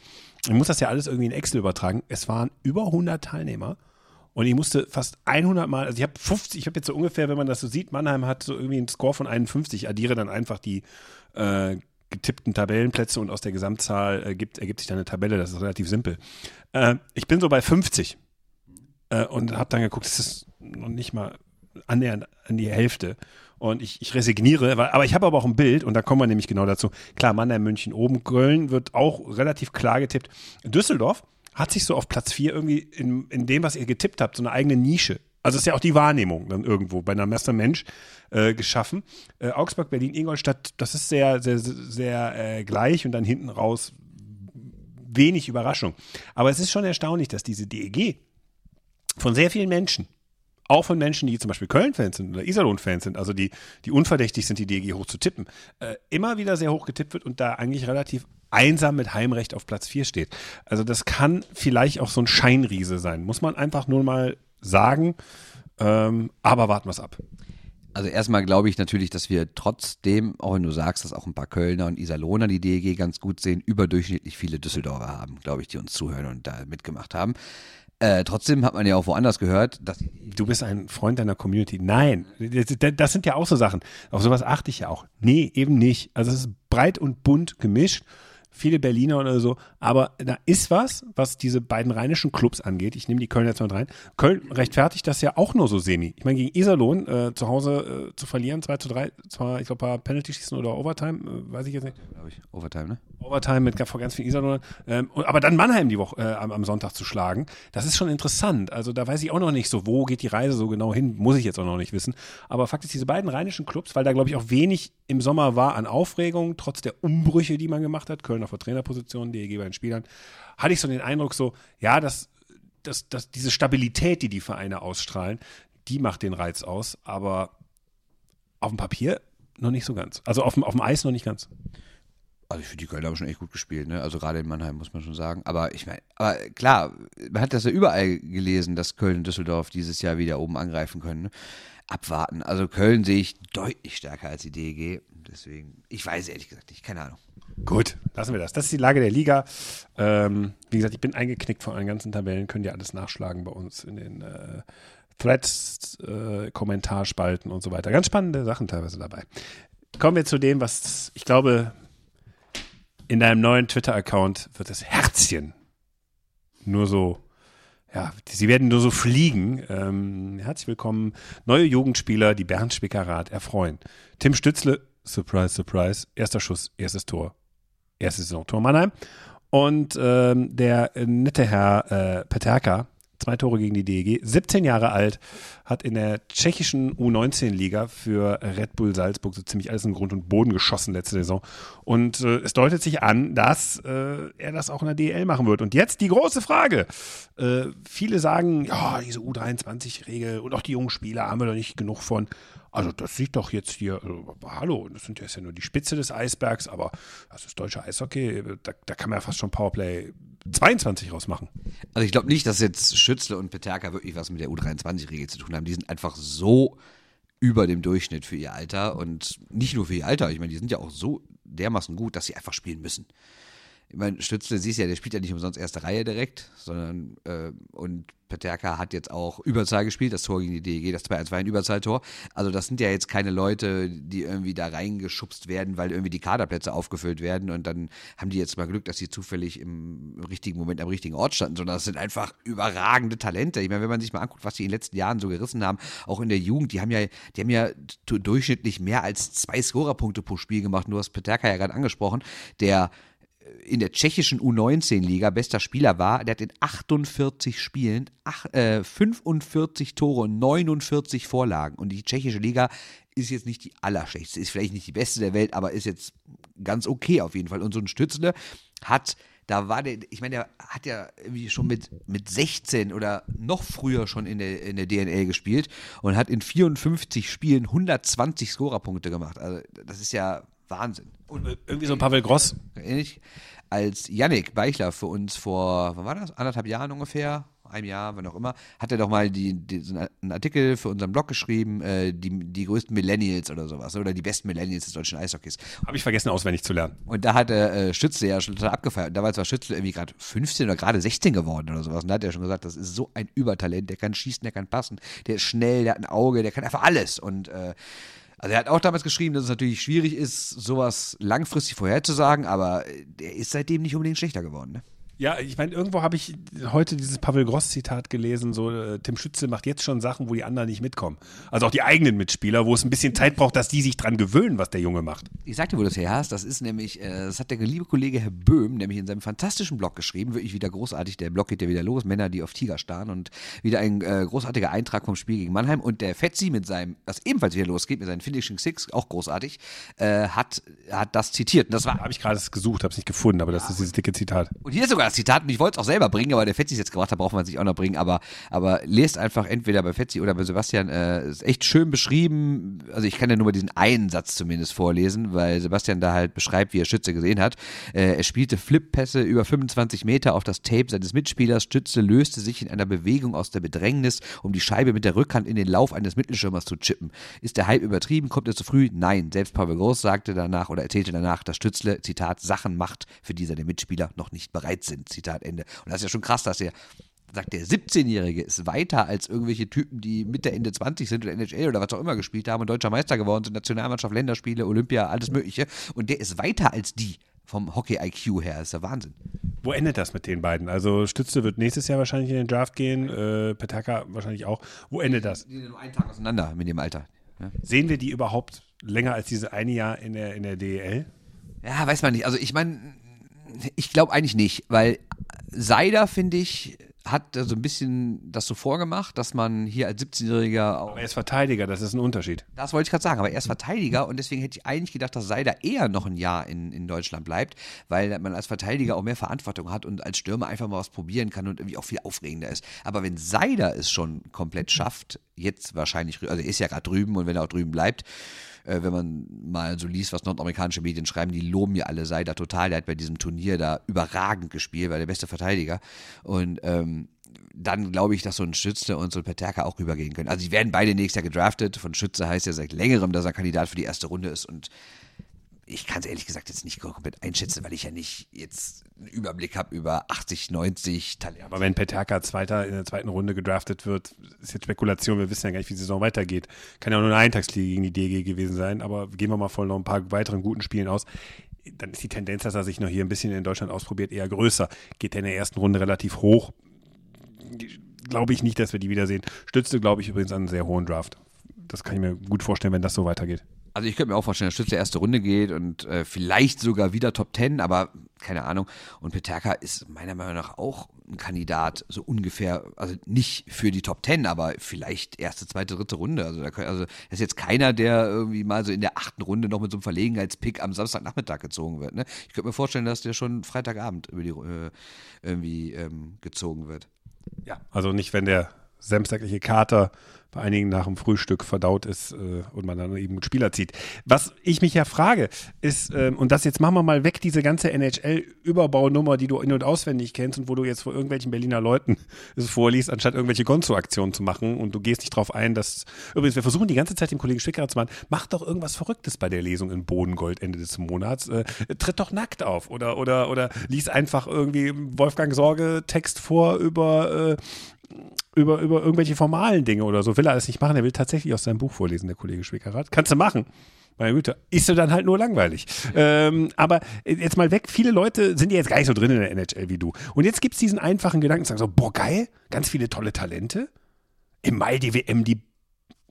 ich muss das ja alles irgendwie in Excel übertragen. Es waren über 100 Teilnehmer. Und ich musste fast 100 Mal, also ich habe 50, ich habe jetzt so ungefähr, wenn man das so sieht, Mannheim hat so irgendwie einen Score von 51, addiere dann einfach die äh, getippten Tabellenplätze und aus der Gesamtzahl ergibt, ergibt sich dann eine Tabelle. Das ist relativ simpel. Äh, ich bin so bei 50 äh, und habe dann geguckt, es ist noch nicht mal annähernd an die Hälfte. Und ich, ich resigniere, weil, aber ich habe aber auch ein Bild und da kommen wir nämlich genau dazu. Klar, Mannheim, München, oben, Köln wird auch relativ klar getippt. Düsseldorf hat sich so auf Platz 4 irgendwie in, in dem, was ihr getippt habt, so eine eigene Nische also ist ja auch die Wahrnehmung dann irgendwo bei einem Master Mensch äh, geschaffen. Äh, Augsburg, Berlin, Ingolstadt, das ist sehr, sehr, sehr äh, gleich und dann hinten raus wenig Überraschung. Aber es ist schon erstaunlich, dass diese DEG von sehr vielen Menschen, auch von Menschen, die zum Beispiel Köln-Fans sind oder Iserlohn-Fans sind, also die, die unverdächtig sind, die DEG hoch zu tippen, äh, immer wieder sehr hoch getippt wird und da eigentlich relativ einsam mit Heimrecht auf Platz 4 steht. Also das kann vielleicht auch so ein Scheinriese sein. Muss man einfach nur mal sagen. Ähm, aber warten wir es ab. Also erstmal glaube ich natürlich, dass wir trotzdem, auch wenn du sagst, dass auch ein paar Kölner und Iserlohner die DEG ganz gut sehen, überdurchschnittlich viele Düsseldorfer haben, glaube ich, die uns zuhören und da mitgemacht haben. Äh, trotzdem hat man ja auch woanders gehört, dass du bist ein Freund deiner Community. Nein, das sind ja auch so Sachen. Auf sowas achte ich ja auch. Nee, eben nicht. Also es ist breit und bunt gemischt viele Berliner oder so, aber da ist was, was diese beiden rheinischen Clubs angeht. Ich nehme die Köln jetzt mal rein. Köln rechtfertigt das ja auch nur so semi. Ich meine, gegen Iserlohn äh, zu Hause äh, zu verlieren, 2 zu 3, zwar, ich glaube, ein paar Penalty-Schießen oder Overtime, äh, weiß ich jetzt nicht. Glaube ich, Overtime, ne? Overtime mit vor ganz vielen Iserlohn. Ähm, aber dann Mannheim die Woche äh, am, am, Sonntag zu schlagen, das ist schon interessant. Also da weiß ich auch noch nicht so, wo geht die Reise so genau hin, muss ich jetzt auch noch nicht wissen. Aber Fakt ist, diese beiden rheinischen Clubs, weil da glaube ich auch wenig im Sommer war an Aufregung, trotz der Umbrüche, die man gemacht hat, Köln auf der Trainerposition, DEG bei den Spielern, hatte ich so den Eindruck so, ja, dass, dass, dass diese Stabilität, die die Vereine ausstrahlen, die macht den Reiz aus, aber auf dem Papier noch nicht so ganz. Also auf dem, auf dem Eis noch nicht ganz Also ich finde, die Kölner haben schon echt gut gespielt, ne? Also gerade in Mannheim muss man schon sagen. Aber ich meine, aber klar, man hat das ja überall gelesen, dass Köln und Düsseldorf dieses Jahr wieder oben angreifen können. Ne? Abwarten. Also Köln sehe ich deutlich stärker als die DEG. Deswegen, ich weiß ehrlich gesagt nicht, keine Ahnung. Gut, lassen wir das. Das ist die Lage der Liga. Ähm, wie gesagt, ich bin eingeknickt von den ganzen Tabellen. Könnt ihr alles nachschlagen bei uns in den äh, Threads, äh, Kommentarspalten und so weiter. Ganz spannende Sachen teilweise dabei. Kommen wir zu dem, was ich glaube, in deinem neuen Twitter-Account wird das Herzchen nur so, ja, sie werden nur so fliegen. Ähm, herzlich willkommen, neue Jugendspieler, die Bernd Spickerath erfreuen. Tim Stützle, surprise, surprise, erster Schuss, erstes Tor, erstes Saisontor Mannheim. Und ähm, der nette Herr äh, Peterka, zwei Tore gegen die DEG, 17 Jahre alt, hat in der tschechischen U19-Liga für Red Bull Salzburg so ziemlich alles in Grund und Boden geschossen letzte Saison. Und äh, es deutet sich an, dass äh, er das auch in der DL machen wird. Und jetzt die große Frage. Äh, viele sagen, ja, diese U23-Regel und auch die jungen Spieler haben wir doch nicht genug von. Also das sieht doch jetzt hier, also, hallo, das sind ja nur die Spitze des Eisbergs, aber das ist deutsche Eishockey, da, da kann man ja fast schon Powerplay 22 rausmachen. Also ich glaube nicht, dass jetzt Schützle und Peterka wirklich was mit der U23-Regel zu tun haben. Die sind einfach so über dem Durchschnitt für ihr Alter und nicht nur für ihr Alter. Ich meine, die sind ja auch so dermaßen gut, dass sie einfach spielen müssen. Ich meine, Stützle, siehst ja, der spielt ja nicht umsonst erste Reihe direkt, sondern äh, und Peterka hat jetzt auch Überzahl gespielt, das Tor gegen die DEG, das 2-1 war ein Überzahltor. Also das sind ja jetzt keine Leute, die irgendwie da reingeschubst werden, weil irgendwie die Kaderplätze aufgefüllt werden und dann haben die jetzt mal Glück, dass sie zufällig im richtigen Moment am richtigen Ort standen, sondern das sind einfach überragende Talente. Ich meine, wenn man sich mal anguckt, was die in den letzten Jahren so gerissen haben, auch in der Jugend, die haben ja, die haben ja durchschnittlich mehr als zwei Scorerpunkte pro Spiel gemacht. Du hast Peterka ja gerade angesprochen, der in der tschechischen U19-Liga bester Spieler war. Der hat in 48 Spielen ach, äh, 45 Tore und 49 Vorlagen. Und die tschechische Liga ist jetzt nicht die allerschlechteste, ist vielleicht nicht die beste der Welt, aber ist jetzt ganz okay auf jeden Fall. Und so ein Stützle hat da war der, ich meine, der hat ja irgendwie schon mit, mit 16 oder noch früher schon in der, in der DNL gespielt und hat in 54 Spielen 120 Scorerpunkte gemacht. Also das ist ja Wahnsinn. Und irgendwie so ein Pavel Gross. Ähnlich als Yannick Beichler für uns vor, wann war das? Anderthalb Jahren ungefähr, einem Jahr, wann auch immer, hat er doch mal die, die, so einen Artikel für unseren Blog geschrieben, äh, die, die größten Millennials oder sowas, oder die besten Millennials des deutschen Eishockeys. Habe ich vergessen, auswendig zu lernen. Und da hat äh, Schützle ja schon total abgefeiert. Damals war Schützle irgendwie gerade 15 oder gerade 16 geworden oder sowas. Und da hat er schon gesagt, das ist so ein Übertalent, der kann schießen, der kann passen, der ist schnell, der hat ein Auge, der kann einfach alles. Und äh, also er hat auch damals geschrieben, dass es natürlich schwierig ist, sowas langfristig vorherzusagen, aber der ist seitdem nicht unbedingt schlechter geworden. Ne? Ja, ich meine, irgendwo habe ich heute dieses Pavel Gross-Zitat gelesen, so äh, Tim Schütze macht jetzt schon Sachen, wo die anderen nicht mitkommen. Also auch die eigenen Mitspieler, wo es ein bisschen Zeit braucht, dass die sich dran gewöhnen, was der Junge macht. Ich sagte, wo du das her hast, das ist nämlich, äh, das hat der liebe Kollege Herr Böhm nämlich in seinem fantastischen Blog geschrieben, wirklich wieder großartig, der Blog geht ja wieder los, Männer, die auf Tiger starren und wieder ein äh, großartiger Eintrag vom Spiel gegen Mannheim und der Fetzi mit seinem, was ebenfalls wieder losgeht, mit seinen Finishing Six, auch großartig, äh, hat, hat das zitiert. Und das war, habe ich gerade gesucht, habe es nicht gefunden, aber das ja, ist dieses dicke Zitat. Und hier ist sogar das Zitat ich wollte es auch selber bringen, aber der Fetzi es jetzt gebracht hat, braucht man sich auch noch bringen. Aber, aber lest einfach entweder bei Fetzi oder bei Sebastian. Äh, ist echt schön beschrieben. Also ich kann ja nur mal diesen einen Satz zumindest vorlesen, weil Sebastian da halt beschreibt, wie er Schütze gesehen hat. Äh, er spielte Flip-Pässe über 25 Meter auf das Tape seines Mitspielers. Stütze löste sich in einer Bewegung aus der Bedrängnis, um die Scheibe mit der Rückhand in den Lauf eines Mittelschirmers zu chippen. Ist der Hype übertrieben? Kommt er zu früh? Nein. Selbst Pavel Groß sagte danach oder erzählte danach, dass Stützle, Zitat, Sachen macht, für die seine Mitspieler noch nicht bereit sind. Zitat Ende. Und das ist ja schon krass, dass er sagt der 17-Jährige ist weiter als irgendwelche Typen, die Mitte, Ende 20 sind oder NHL oder was auch immer gespielt haben und deutscher Meister geworden sind, Nationalmannschaft, Länderspiele, Olympia, alles Mögliche. Und der ist weiter als die vom Hockey-IQ her. Das ist der Wahnsinn. Wo endet das mit den beiden? Also Stütze wird nächstes Jahr wahrscheinlich in den Draft gehen, äh, Petaka wahrscheinlich auch. Wo endet das? Die sind nur einen Tag auseinander mit dem Alter. Ja. Sehen wir die überhaupt länger als diese eine Jahr in der, in der DEL? Ja, weiß man nicht. Also ich meine, ich glaube eigentlich nicht, weil Seider, finde ich, hat so ein bisschen das so vorgemacht, dass man hier als 17-Jähriger auch. Aber er ist Verteidiger, das ist ein Unterschied. Das wollte ich gerade sagen, aber er ist Verteidiger und deswegen hätte ich eigentlich gedacht, dass Seider eher noch ein Jahr in, in Deutschland bleibt, weil man als Verteidiger auch mehr Verantwortung hat und als Stürmer einfach mal was probieren kann und irgendwie auch viel aufregender ist. Aber wenn Seider es schon komplett schafft, jetzt wahrscheinlich, also er ist ja gerade drüben und wenn er auch drüben bleibt, äh, wenn man mal so liest, was nordamerikanische Medien schreiben, die loben ja alle Seider total. Der hat bei diesem Turnier da überragend gespielt, war der beste Verteidiger. Und ähm, dann glaube ich, dass so ein Schütze und so ein Peterka auch rübergehen können. Also die werden beide nächstes Jahr gedraftet. Von Schütze heißt ja seit längerem, dass er Kandidat für die erste Runde ist und ich kann es ehrlich gesagt jetzt nicht komplett einschätzen, weil ich ja nicht jetzt einen Überblick habe über 80, 90 Talente. Aber wenn Peterka Zweiter in der zweiten Runde gedraftet wird, ist jetzt Spekulation, wir wissen ja gar nicht, wie die Saison weitergeht. Kann ja nur eine Eintagsliga gegen die DG gewesen sein, aber gehen wir mal voll noch ein paar weiteren guten Spielen aus. Dann ist die Tendenz, dass er sich noch hier ein bisschen in Deutschland ausprobiert, eher größer. Geht er in der ersten Runde relativ hoch, glaube ich nicht, dass wir die wiedersehen. Stützte, glaube ich, übrigens an einen sehr hohen Draft. Das kann ich mir gut vorstellen, wenn das so weitergeht. Also ich könnte mir auch vorstellen, dass Stütze erste Runde geht und äh, vielleicht sogar wieder Top Ten, aber keine Ahnung. Und Peterka ist meiner Meinung nach auch ein Kandidat, so ungefähr, also nicht für die Top Ten, aber vielleicht erste, zweite, dritte Runde. Also da also das ist jetzt keiner, der irgendwie mal so in der achten Runde noch mit so einem Verlegenheitspick am Samstagnachmittag gezogen wird. Ne? Ich könnte mir vorstellen, dass der schon Freitagabend über die, äh, irgendwie ähm, gezogen wird. Ja, also nicht, wenn der samstagliche Kater bei einigen nach dem Frühstück verdaut ist äh, und man dann eben einen Spieler zieht. Was ich mich ja frage, ist, ähm, und das jetzt machen wir mal weg, diese ganze NHL-Überbaunummer, die du in- und auswendig kennst und wo du jetzt vor irgendwelchen Berliner Leuten *laughs* es vorliest, anstatt irgendwelche Gonzo-Aktionen zu machen und du gehst nicht drauf ein, dass, übrigens, wir versuchen die ganze Zeit dem Kollegen Schwickera zu machen, mach doch irgendwas Verrücktes bei der Lesung in Bodengold Ende des Monats, äh, tritt doch nackt auf oder, oder, oder lies einfach irgendwie Wolfgang Sorge Text vor über, äh, über, über irgendwelche formalen Dinge oder so. Will er alles nicht machen. Er will tatsächlich aus seinem Buch vorlesen, der Kollege Schwickerath. Kannst du machen. Meine Güte, ist du dann halt nur langweilig. Ähm, aber jetzt mal weg, viele Leute sind ja jetzt gar nicht so drin in der NHL wie du. Und jetzt gibt es diesen einfachen Gedanken, sagen so, boah, geil, ganz viele tolle Talente. Im Mai die WM, die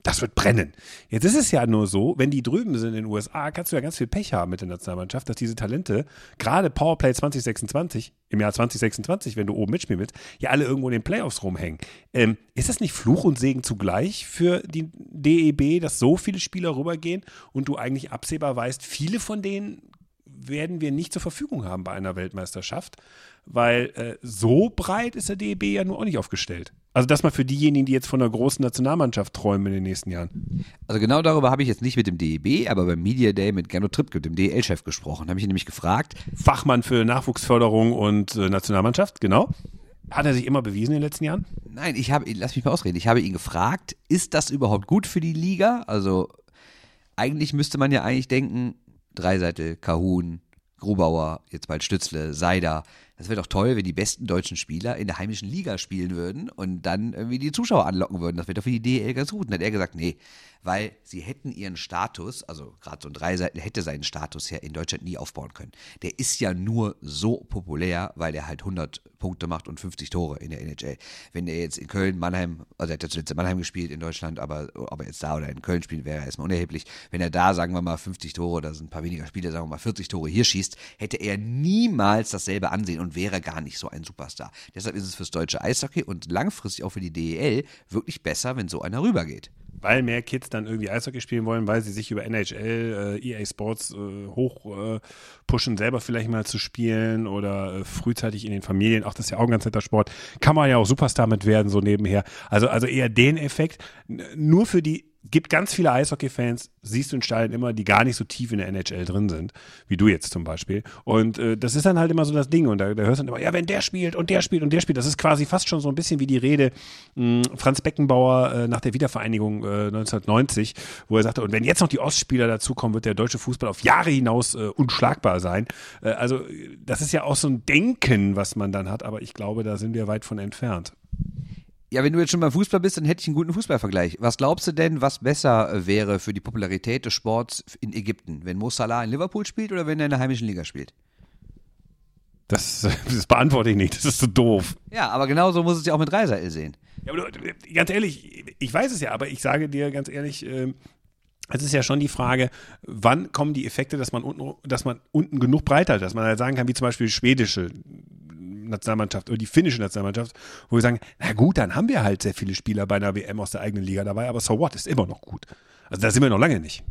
das wird brennen. Jetzt ist es ja nur so, wenn die drüben sind in den USA, kannst du ja ganz viel Pech haben mit der Nationalmannschaft, dass diese Talente, gerade Powerplay 2026, im Jahr 2026, wenn du oben mitspielen willst, ja alle irgendwo in den Playoffs rumhängen. Ähm, ist das nicht Fluch und Segen zugleich für die DEB, dass so viele Spieler rübergehen und du eigentlich absehbar weißt, viele von denen werden wir nicht zur Verfügung haben bei einer Weltmeisterschaft, weil äh, so breit ist der DEB ja nur auch nicht aufgestellt. Also das mal für diejenigen, die jetzt von einer großen Nationalmannschaft träumen in den nächsten Jahren. Also genau darüber habe ich jetzt nicht mit dem DEB, aber beim Media Day mit Gernot Trippke, dem DEL-Chef, gesprochen. Habe ich ihn nämlich gefragt. Fachmann für Nachwuchsförderung und äh, Nationalmannschaft, genau. Hat er sich immer bewiesen in den letzten Jahren? Nein, ich habe, lass mich mal ausreden. Ich habe ihn gefragt, ist das überhaupt gut für die Liga? Also eigentlich müsste man ja eigentlich denken, Dreiseitel, Kahun, Grubauer, jetzt bald Stützle, Seider. Das wäre doch toll, wenn die besten deutschen Spieler in der heimischen Liga spielen würden und dann irgendwie die Zuschauer anlocken würden. Das wäre doch für die DL ganz gut. Und dann hat er gesagt, nee, weil sie hätten ihren Status, also gerade so ein Dreiseitel hätte seinen Status ja in Deutschland nie aufbauen können. Der ist ja nur so populär, weil er halt 100 Punkte macht und 50 Tore in der NHL. Wenn er jetzt in Köln, Mannheim, also er hat ja zuletzt in Mannheim gespielt in Deutschland, aber ob er jetzt da oder in Köln spielt, wäre erstmal unerheblich. Wenn er da, sagen wir mal, 50 Tore, da sind ein paar weniger Spiele, sagen wir mal 40 Tore hier schießt, hätte er niemals dasselbe ansehen und wäre gar nicht so ein Superstar. Deshalb ist es fürs deutsche Eishockey und langfristig auch für die DEL wirklich besser, wenn so einer rübergeht weil mehr Kids dann irgendwie Eishockey spielen wollen, weil sie sich über NHL, äh, EA Sports äh, hoch äh, pushen, selber vielleicht mal zu spielen oder äh, frühzeitig in den Familien. Auch das ist ja auch ein ganz netter Sport. Kann man ja auch Superstar mit werden, so nebenher. Also, also eher den Effekt. Nur für die gibt ganz viele Eishockey-Fans, siehst du in Stadien immer, die gar nicht so tief in der NHL drin sind, wie du jetzt zum Beispiel. Und äh, das ist dann halt immer so das Ding. Und da, da hörst du dann immer, ja, wenn der spielt und der spielt und der spielt, das ist quasi fast schon so ein bisschen wie die Rede mh, Franz Beckenbauer äh, nach der Wiedervereinigung äh, 1990, wo er sagte, und wenn jetzt noch die Ostspieler dazukommen, wird der deutsche Fußball auf Jahre hinaus äh, unschlagbar sein. Äh, also das ist ja auch so ein Denken, was man dann hat, aber ich glaube, da sind wir weit von entfernt. Ja, wenn du jetzt schon beim Fußball bist, dann hätte ich einen guten Fußballvergleich. Was glaubst du denn, was besser wäre für die Popularität des Sports in Ägypten? Wenn Mo Salah in Liverpool spielt oder wenn er in der heimischen Liga spielt? Das, *laughs* das beantworte ich nicht, das ist so doof. Ja, aber genauso muss es ja auch mit Dreiseitel sehen. Ja, aber du, ganz ehrlich, ich weiß es ja, aber ich sage dir ganz ehrlich, äh, es ist ja schon die Frage, wann kommen die Effekte, dass man unten, dass man unten genug breit hat, dass man halt sagen kann, wie zum Beispiel schwedische Nationalmannschaft oder die finnische Nationalmannschaft, wo wir sagen, na gut, dann haben wir halt sehr viele Spieler bei einer WM aus der eigenen Liga dabei, aber so what, ist immer noch gut. Also da sind wir noch lange nicht.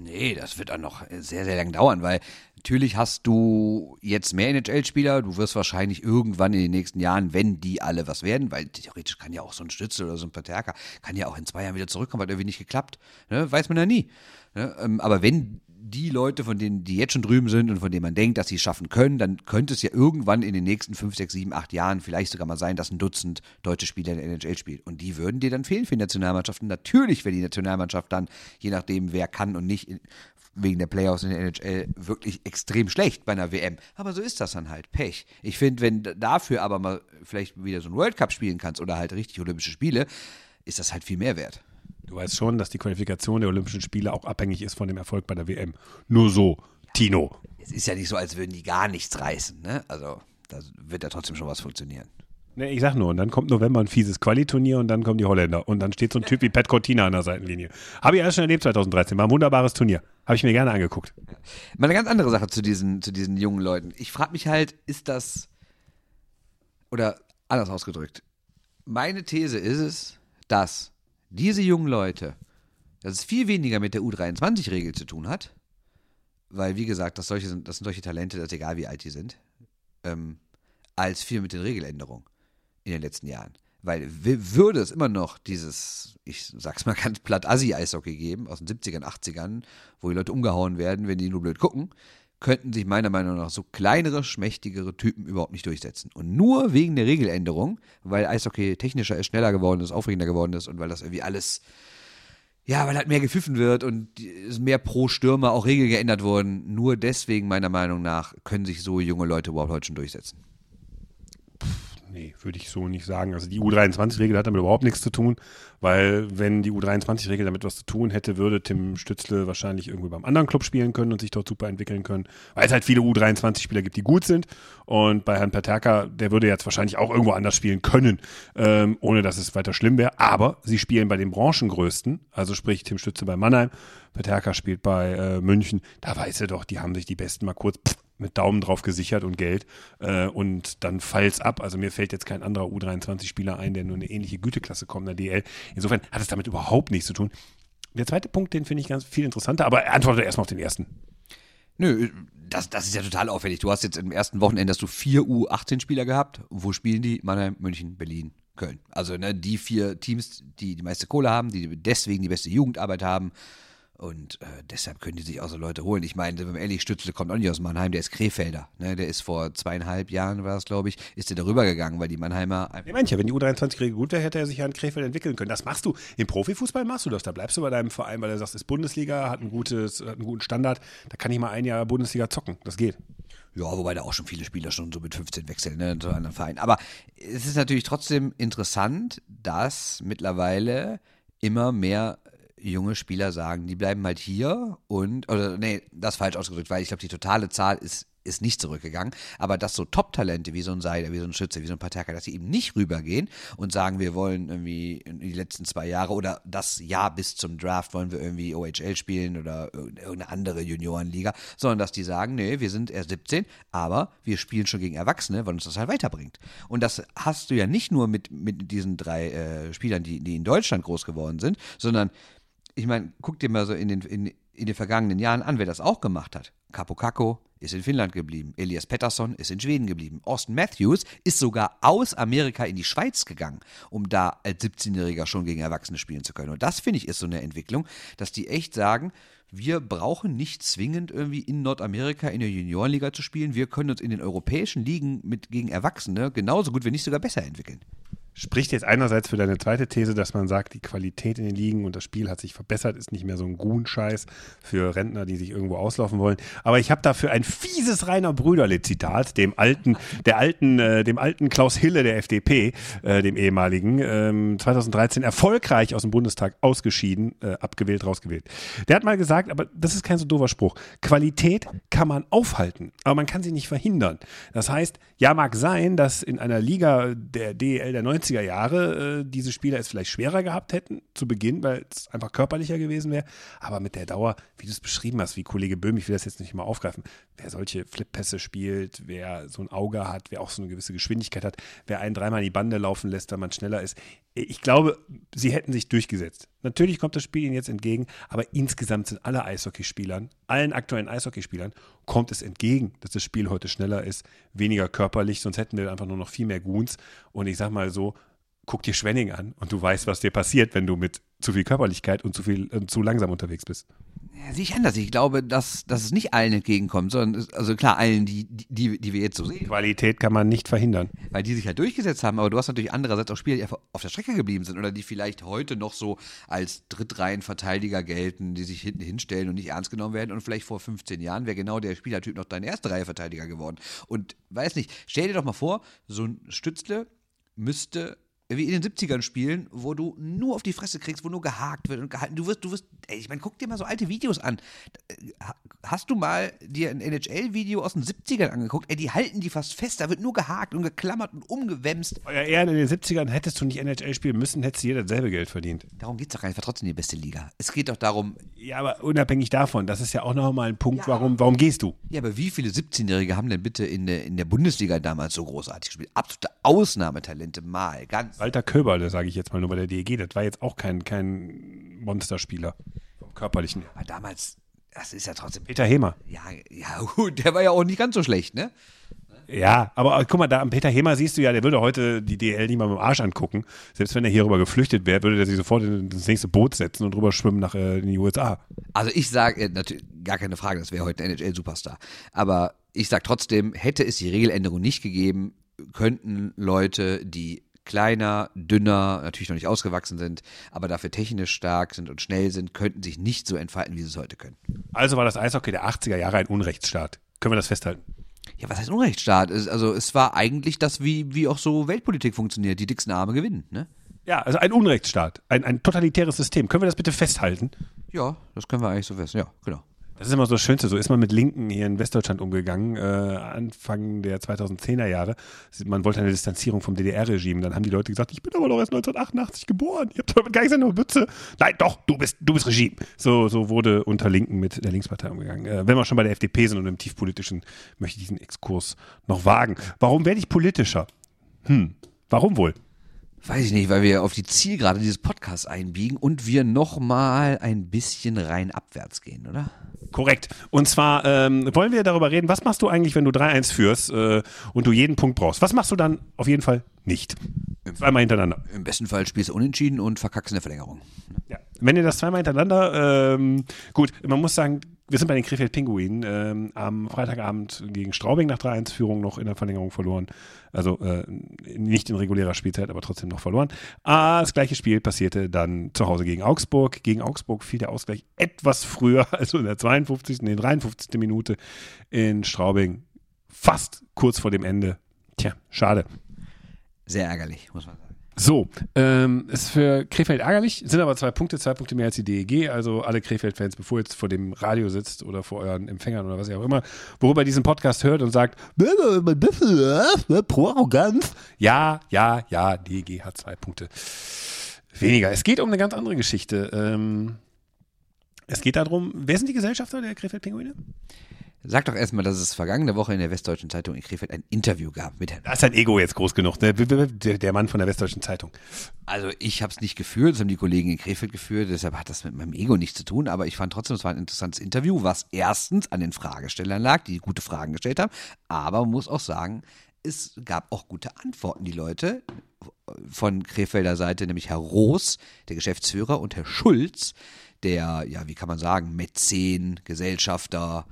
Nee, das wird auch noch sehr, sehr lang dauern, weil natürlich hast du jetzt mehr NHL-Spieler. Du wirst wahrscheinlich irgendwann in den nächsten Jahren, wenn die alle was werden, weil theoretisch kann ja auch so ein Stützel oder so ein Paterka, kann ja auch in zwei Jahren wieder zurückkommen, hat irgendwie nicht geklappt. Ne? Weiß man ja nie. Ne? Ähm, aber wenn die Leute, von denen, die jetzt schon drüben sind und von denen man denkt, dass sie es schaffen können, dann könnte es ja irgendwann in den nächsten fünf, sechs, sieben, acht Jahren vielleicht sogar mal sein, dass ein Dutzend deutsche Spieler in der NHL spielt. Und die würden dir dann fehlen für die Nationalmannschaften. Natürlich wäre die Nationalmannschaft dann, je nachdem, wer kann und nicht, wegen der Playoffs in der NHL wirklich extrem schlecht bei einer WM. Aber so ist das dann halt. Pech. Ich finde, wenn dafür aber mal vielleicht wieder so ein World Cup spielen kannst oder halt richtig Olympische Spiele, ist das halt viel mehr wert. Du weißt schon, dass die Qualifikation der Olympischen Spiele auch abhängig ist von dem Erfolg bei der WM. Nur so, Tino. Es ist ja nicht so, als würden die gar nichts reißen. Ne? Also da wird ja trotzdem schon was funktionieren. Nee, ich sag nur, und dann kommt November ein fieses Quali-Turnier und dann kommen die Holländer. Und dann steht so ein Typ wie Pat Cortina an der Seitenlinie. Habe ich alles schon erlebt 2013. War ein wunderbares Turnier. Habe ich mir gerne angeguckt. Mal eine ganz andere Sache zu diesen, zu diesen jungen Leuten. Ich frage mich halt, ist das, oder anders ausgedrückt, meine These ist es, dass diese jungen Leute, dass es viel weniger mit der U23-Regel zu tun hat, weil, wie gesagt, das, solche sind, das sind solche Talente, dass egal wie alt die sind, ähm, als viel mit den Regeländerungen in den letzten Jahren. Weil würde es immer noch dieses, ich sag's mal ganz platt, Assi-Eishockey geben aus den 70ern, 80ern, wo die Leute umgehauen werden, wenn die nur blöd gucken, könnten sich meiner Meinung nach so kleinere, schmächtigere Typen überhaupt nicht durchsetzen. Und nur wegen der Regeländerung, weil Eishockey technischer ist, schneller geworden ist, aufregender geworden ist und weil das irgendwie alles, ja, weil halt mehr gepfiffen wird und mehr pro Stürmer auch Regel geändert wurden. Nur deswegen meiner Meinung nach können sich so junge Leute überhaupt heute schon durchsetzen. Nee, würde ich so nicht sagen. Also die U23-Regel hat damit überhaupt nichts zu tun, weil wenn die U23-Regel damit was zu tun hätte, würde Tim Stützle wahrscheinlich irgendwie beim anderen Club spielen können und sich dort super entwickeln können, weil es halt viele U23-Spieler gibt, die gut sind. Und bei Herrn Paterka, der würde jetzt wahrscheinlich auch irgendwo anders spielen können, ähm, ohne dass es weiter schlimm wäre. Aber sie spielen bei den Branchengrößten, also sprich Tim Stützle bei Mannheim, Paterka spielt bei äh, München. Da weiß er doch, die haben sich die Besten mal kurz pff, mit Daumen drauf gesichert und Geld äh, und dann fallt's ab. Also mir fällt jetzt kein anderer U23-Spieler ein, der nur eine ähnliche Güteklasse kommt in der DL. Insofern hat es damit überhaupt nichts zu tun. Der zweite Punkt, den finde ich ganz viel interessanter, aber antworte erstmal auf den ersten. Nö, das, das ist ja total auffällig. Du hast jetzt im ersten Wochenende hast du vier U18-Spieler gehabt. Wo spielen die? Mannheim, München, Berlin, Köln. Also ne, die vier Teams, die die meiste Kohle haben, die deswegen die beste Jugendarbeit haben, und äh, deshalb können die sich auch so Leute holen. Ich meine, wenn man ehrlich, Stützle kommt auch nicht aus Mannheim, der ist Krefelder. Ne? Der ist vor zweieinhalb Jahren, war das glaube ich, ist der darüber gegangen, weil die Mannheimer. Ja, manche, wenn die U23-Regel gut wäre, hätte er sich ja in Krefeld entwickeln können. Das machst du. Im Profifußball machst du das. Da bleibst du bei deinem Verein, weil du sagst, ist Bundesliga, hat, ein gutes, hat einen guten Standard. Da kann ich mal ein Jahr Bundesliga zocken. Das geht. Ja, wobei da auch schon viele Spieler schon so mit 15 wechseln, ne, zu anderen Vereinen. Aber es ist natürlich trotzdem interessant, dass mittlerweile immer mehr junge Spieler sagen, die bleiben halt hier und, oder nee, das falsch ausgedrückt, weil ich glaube, die totale Zahl ist, ist nicht zurückgegangen, aber dass so Top-Talente wie so ein Seider, wie so ein Schütze, wie so ein Paterka, dass sie eben nicht rübergehen und sagen, wir wollen irgendwie die letzten zwei Jahre oder das Jahr bis zum Draft wollen wir irgendwie OHL spielen oder irgendeine andere Juniorenliga, sondern dass die sagen, nee, wir sind erst 17, aber wir spielen schon gegen Erwachsene, weil uns das halt weiterbringt. Und das hast du ja nicht nur mit, mit diesen drei äh, Spielern, die, die in Deutschland groß geworden sind, sondern ich meine, guck dir mal so in den, in, in den vergangenen Jahren an, wer das auch gemacht hat. Capo Caco ist in Finnland geblieben. Elias Pettersson ist in Schweden geblieben. Austin Matthews ist sogar aus Amerika in die Schweiz gegangen, um da als 17-Jähriger schon gegen Erwachsene spielen zu können. Und das finde ich ist so eine Entwicklung, dass die echt sagen, wir brauchen nicht zwingend irgendwie in Nordamerika in der Juniorenliga zu spielen. Wir können uns in den europäischen Ligen mit gegen Erwachsene genauso gut, wenn nicht sogar besser entwickeln spricht jetzt einerseits für deine zweite These, dass man sagt, die Qualität in den Ligen und das Spiel hat sich verbessert, ist nicht mehr so ein Gun-Scheiß für Rentner, die sich irgendwo auslaufen wollen. Aber ich habe dafür ein fieses Rainer Brüderle-Zitat, dem alten, der alten, äh, dem alten Klaus Hille der FDP, äh, dem ehemaligen, ähm, 2013 erfolgreich aus dem Bundestag ausgeschieden, äh, abgewählt, rausgewählt. Der hat mal gesagt, aber das ist kein so doofer Spruch. Qualität kann man aufhalten, aber man kann sie nicht verhindern. Das heißt, ja, mag sein, dass in einer Liga der DL der 90 90er Jahre äh, diese Spieler es vielleicht schwerer gehabt hätten zu Beginn, weil es einfach körperlicher gewesen wäre. Aber mit der Dauer, wie du es beschrieben hast, wie Kollege Böhm, ich will das jetzt nicht mal aufgreifen, wer solche Flippässe spielt, wer so ein Auge hat, wer auch so eine gewisse Geschwindigkeit hat, wer einen dreimal in die Bande laufen lässt, weil man schneller ist. Ich glaube, sie hätten sich durchgesetzt. Natürlich kommt das Spiel ihnen jetzt entgegen, aber insgesamt sind alle Eishockeyspielern, allen aktuellen Eishockeyspielern, kommt es entgegen, dass das Spiel heute schneller ist, weniger körperlich, sonst hätten wir einfach nur noch viel mehr Goons. Und ich sag mal so, guck dir Schwenning an und du weißt, was dir passiert, wenn du mit zu viel Körperlichkeit und zu viel äh, zu langsam unterwegs bist. Ja, sehe ich anders. Ich glaube, dass, dass es nicht allen entgegenkommt, sondern es, also klar, allen, die, die, die wir jetzt so sehen. Qualität kann man nicht verhindern. Weil die sich halt durchgesetzt haben, aber du hast natürlich andererseits auch Spieler, die einfach auf der Strecke geblieben sind oder die vielleicht heute noch so als Drittreihenverteidiger gelten, die sich hinten hinstellen und nicht ernst genommen werden und vielleicht vor 15 Jahren wäre genau der Spielertyp noch dein erste Reihe Verteidiger geworden. Und weiß nicht, stell dir doch mal vor, so ein Stützle müsste wie in den 70ern spielen, wo du nur auf die Fresse kriegst, wo nur gehakt wird und gehalten. Du wirst, du wirst, ey, ich meine, guck dir mal so alte Videos an. Hast du mal dir ein NHL-Video aus den 70ern angeguckt? Ey, die halten die fast fest, da wird nur gehakt und geklammert und umgewämst. Ja, eher in den 70ern hättest du nicht NHL spielen müssen, hättest du jeder dasselbe Geld verdient. Darum geht es doch gar nicht, war trotzdem die beste Liga. Es geht doch darum. Ja, aber unabhängig davon, das ist ja auch nochmal ein Punkt, ja, warum, warum gehst du? Ja, aber wie viele 17-Jährige haben denn bitte in der, in der Bundesliga damals so großartig gespielt? Absolute Ausnahmetalente mal, ganz. Walter Köberle, sage ich jetzt mal nur bei der DEG, das war jetzt auch kein, kein Monsterspieler vom körperlichen. Aber damals, das ist ja trotzdem. Peter Hemer. Ja, ja, *laughs* gut, der war ja auch nicht ganz so schlecht, ne? Ja, aber guck mal, da am Peter Hemer siehst du ja, der würde heute die DL nicht mal mit dem Arsch angucken. Selbst wenn er hier rüber geflüchtet wäre, würde der sich sofort in das nächste Boot setzen und rüber schwimmen nach äh, in die USA. Also ich sage, äh, natürlich, gar keine Frage, das wäre heute ein NHL-Superstar. Aber ich sage trotzdem, hätte es die Regeländerung nicht gegeben, könnten Leute, die kleiner, dünner, natürlich noch nicht ausgewachsen sind, aber dafür technisch stark sind und schnell sind, könnten sich nicht so entfalten, wie sie es heute können. Also war das Eishockey der 80er Jahre ein Unrechtsstaat. Können wir das festhalten? Ja, was heißt Unrechtsstaat? Also es war eigentlich das, wie, wie auch so Weltpolitik funktioniert. Die dicksten Arme gewinnen, ne? Ja, also ein Unrechtsstaat, ein, ein totalitäres System. Können wir das bitte festhalten? Ja, das können wir eigentlich so fest. Ja, genau. Das ist immer so das Schönste. So ist man mit Linken hier in Westdeutschland umgegangen, äh, Anfang der 2010er Jahre. Man wollte eine Distanzierung vom DDR-Regime. Dann haben die Leute gesagt, ich bin aber doch erst 1988 geboren. Ihr habt damit gar nichts an der Mütze. Nein, doch, du bist, du bist Regime. So, so wurde unter Linken mit der Linkspartei umgegangen. Äh, wenn wir schon bei der FDP sind und im tiefpolitischen, möchte ich diesen Exkurs noch wagen. Warum werde ich politischer? Hm, warum wohl? Weiß ich nicht, weil wir auf die Zielgerade dieses Podcasts einbiegen und wir nochmal ein bisschen rein abwärts gehen, oder? Korrekt. Und zwar ähm, wollen wir darüber reden, was machst du eigentlich, wenn du 3-1 führst äh, und du jeden Punkt brauchst? Was machst du dann auf jeden Fall nicht? Zweimal hintereinander. Im besten Fall spielst du unentschieden und verkackst in der Verlängerung. Ja. Wenn ihr das zweimal hintereinander, ähm, gut, man muss sagen, wir sind bei den Krefeld Pinguinen ähm, am Freitagabend gegen Straubing nach 3-1-Führung noch in der Verlängerung verloren. Also äh, nicht in regulärer Spielzeit, aber trotzdem noch verloren. Ah, das gleiche Spiel passierte dann zu Hause gegen Augsburg. Gegen Augsburg fiel der Ausgleich etwas früher, *laughs* also in der 52., in der 53. Minute in Straubing. Fast kurz vor dem Ende. Tja, schade. Sehr ärgerlich, muss man sagen. So, ähm, ist für Krefeld ärgerlich, sind aber zwei Punkte, zwei Punkte mehr als die DEG. Also alle Krefeld-Fans, bevor ihr jetzt vor dem Radio sitzt oder vor euren Empfängern oder was ihr auch immer, worüber ihr diesen Podcast hört und sagt, pro Arroganz. Ja, ja, ja, DEG hat zwei Punkte weniger. Es geht um eine ganz andere Geschichte. Ähm, es geht darum, wer sind die Gesellschafter der Krefeld-Pinguine? Sag doch erstmal, dass es vergangene Woche in der Westdeutschen Zeitung in Krefeld ein Interview gab mit Herrn. Da ist sein Ego jetzt groß genug, ne? der Mann von der Westdeutschen Zeitung. Also ich habe es nicht geführt, das haben die Kollegen in Krefeld geführt, deshalb hat das mit meinem Ego nichts zu tun, aber ich fand trotzdem, es war ein interessantes Interview, was erstens an den Fragestellern lag, die gute Fragen gestellt haben, aber man muss auch sagen, es gab auch gute Antworten. Die Leute von Krefelder Seite, nämlich Herr Roos, der Geschäftsführer, und Herr Schulz, der, ja, wie kann man sagen, Mäzen, Gesellschafter,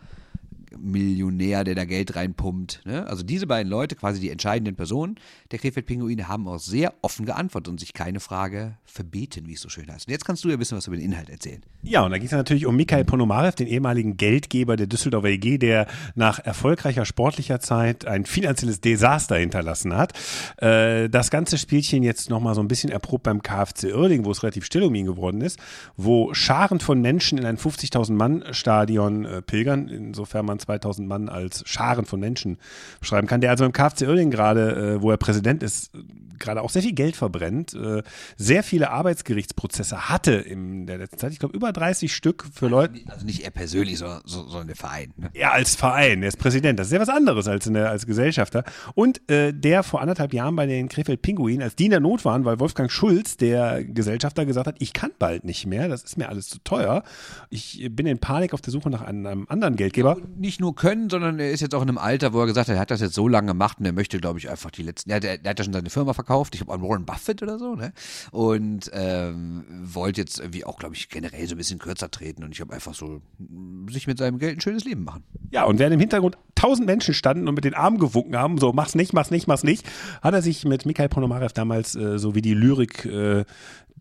Millionär, der da Geld reinpumpt. Ne? Also diese beiden Leute, quasi die entscheidenden Personen der Krefeld-Pinguine, haben auch sehr offen geantwortet und sich keine Frage verbeten, wie es so schön heißt. Und jetzt kannst du ja ein bisschen was über den Inhalt erzählen. Ja, und da ging es natürlich um Mikhail Ponomarev, den ehemaligen Geldgeber der Düsseldorfer EG, der nach erfolgreicher sportlicher Zeit ein finanzielles Desaster hinterlassen hat. Äh, das ganze Spielchen jetzt nochmal so ein bisschen erprobt beim KfC Oerding, wo es relativ still um ihn geworden ist, wo Scharen von Menschen in ein 50.000 Mann Stadion äh, pilgern, insofern man 2000 Mann als Scharen von Menschen beschreiben kann, der also im KfC Uerdingen gerade, äh, wo er Präsident ist, gerade auch sehr viel Geld verbrennt, äh, sehr viele Arbeitsgerichtsprozesse hatte in der letzten Zeit. Ich glaube, über 30 Stück für Leute. Also nicht er persönlich, sondern, sondern der Verein. Ne? Ja, als Verein. Er ist Präsident. Das ist ja was anderes als, der, als Gesellschafter. Und äh, der vor anderthalb Jahren bei den Krefeld Pinguinen, als die in der Not waren, weil Wolfgang Schulz, der Gesellschafter, gesagt hat, ich kann bald nicht mehr, das ist mir alles zu teuer. Ich bin in Panik auf der Suche nach einem, einem anderen Geldgeber. Nicht nur können, sondern er ist jetzt auch in einem Alter, wo er gesagt hat, er hat das jetzt so lange gemacht und er möchte, glaube ich, einfach die letzten. Ja, der, der hat ja schon seine Firma verkauft, ich habe an Warren Buffett oder so, ne? Und ähm, wollte jetzt irgendwie auch, glaube ich, generell so ein bisschen kürzer treten und ich habe einfach so mm, sich mit seinem Geld ein schönes Leben machen. Ja, und während im Hintergrund tausend Menschen standen und mit den Armen gewunken haben, so mach's nicht, mach's nicht, mach's nicht, hat er sich mit Mikhail Ponomarev damals, äh, so wie die Lyrik äh,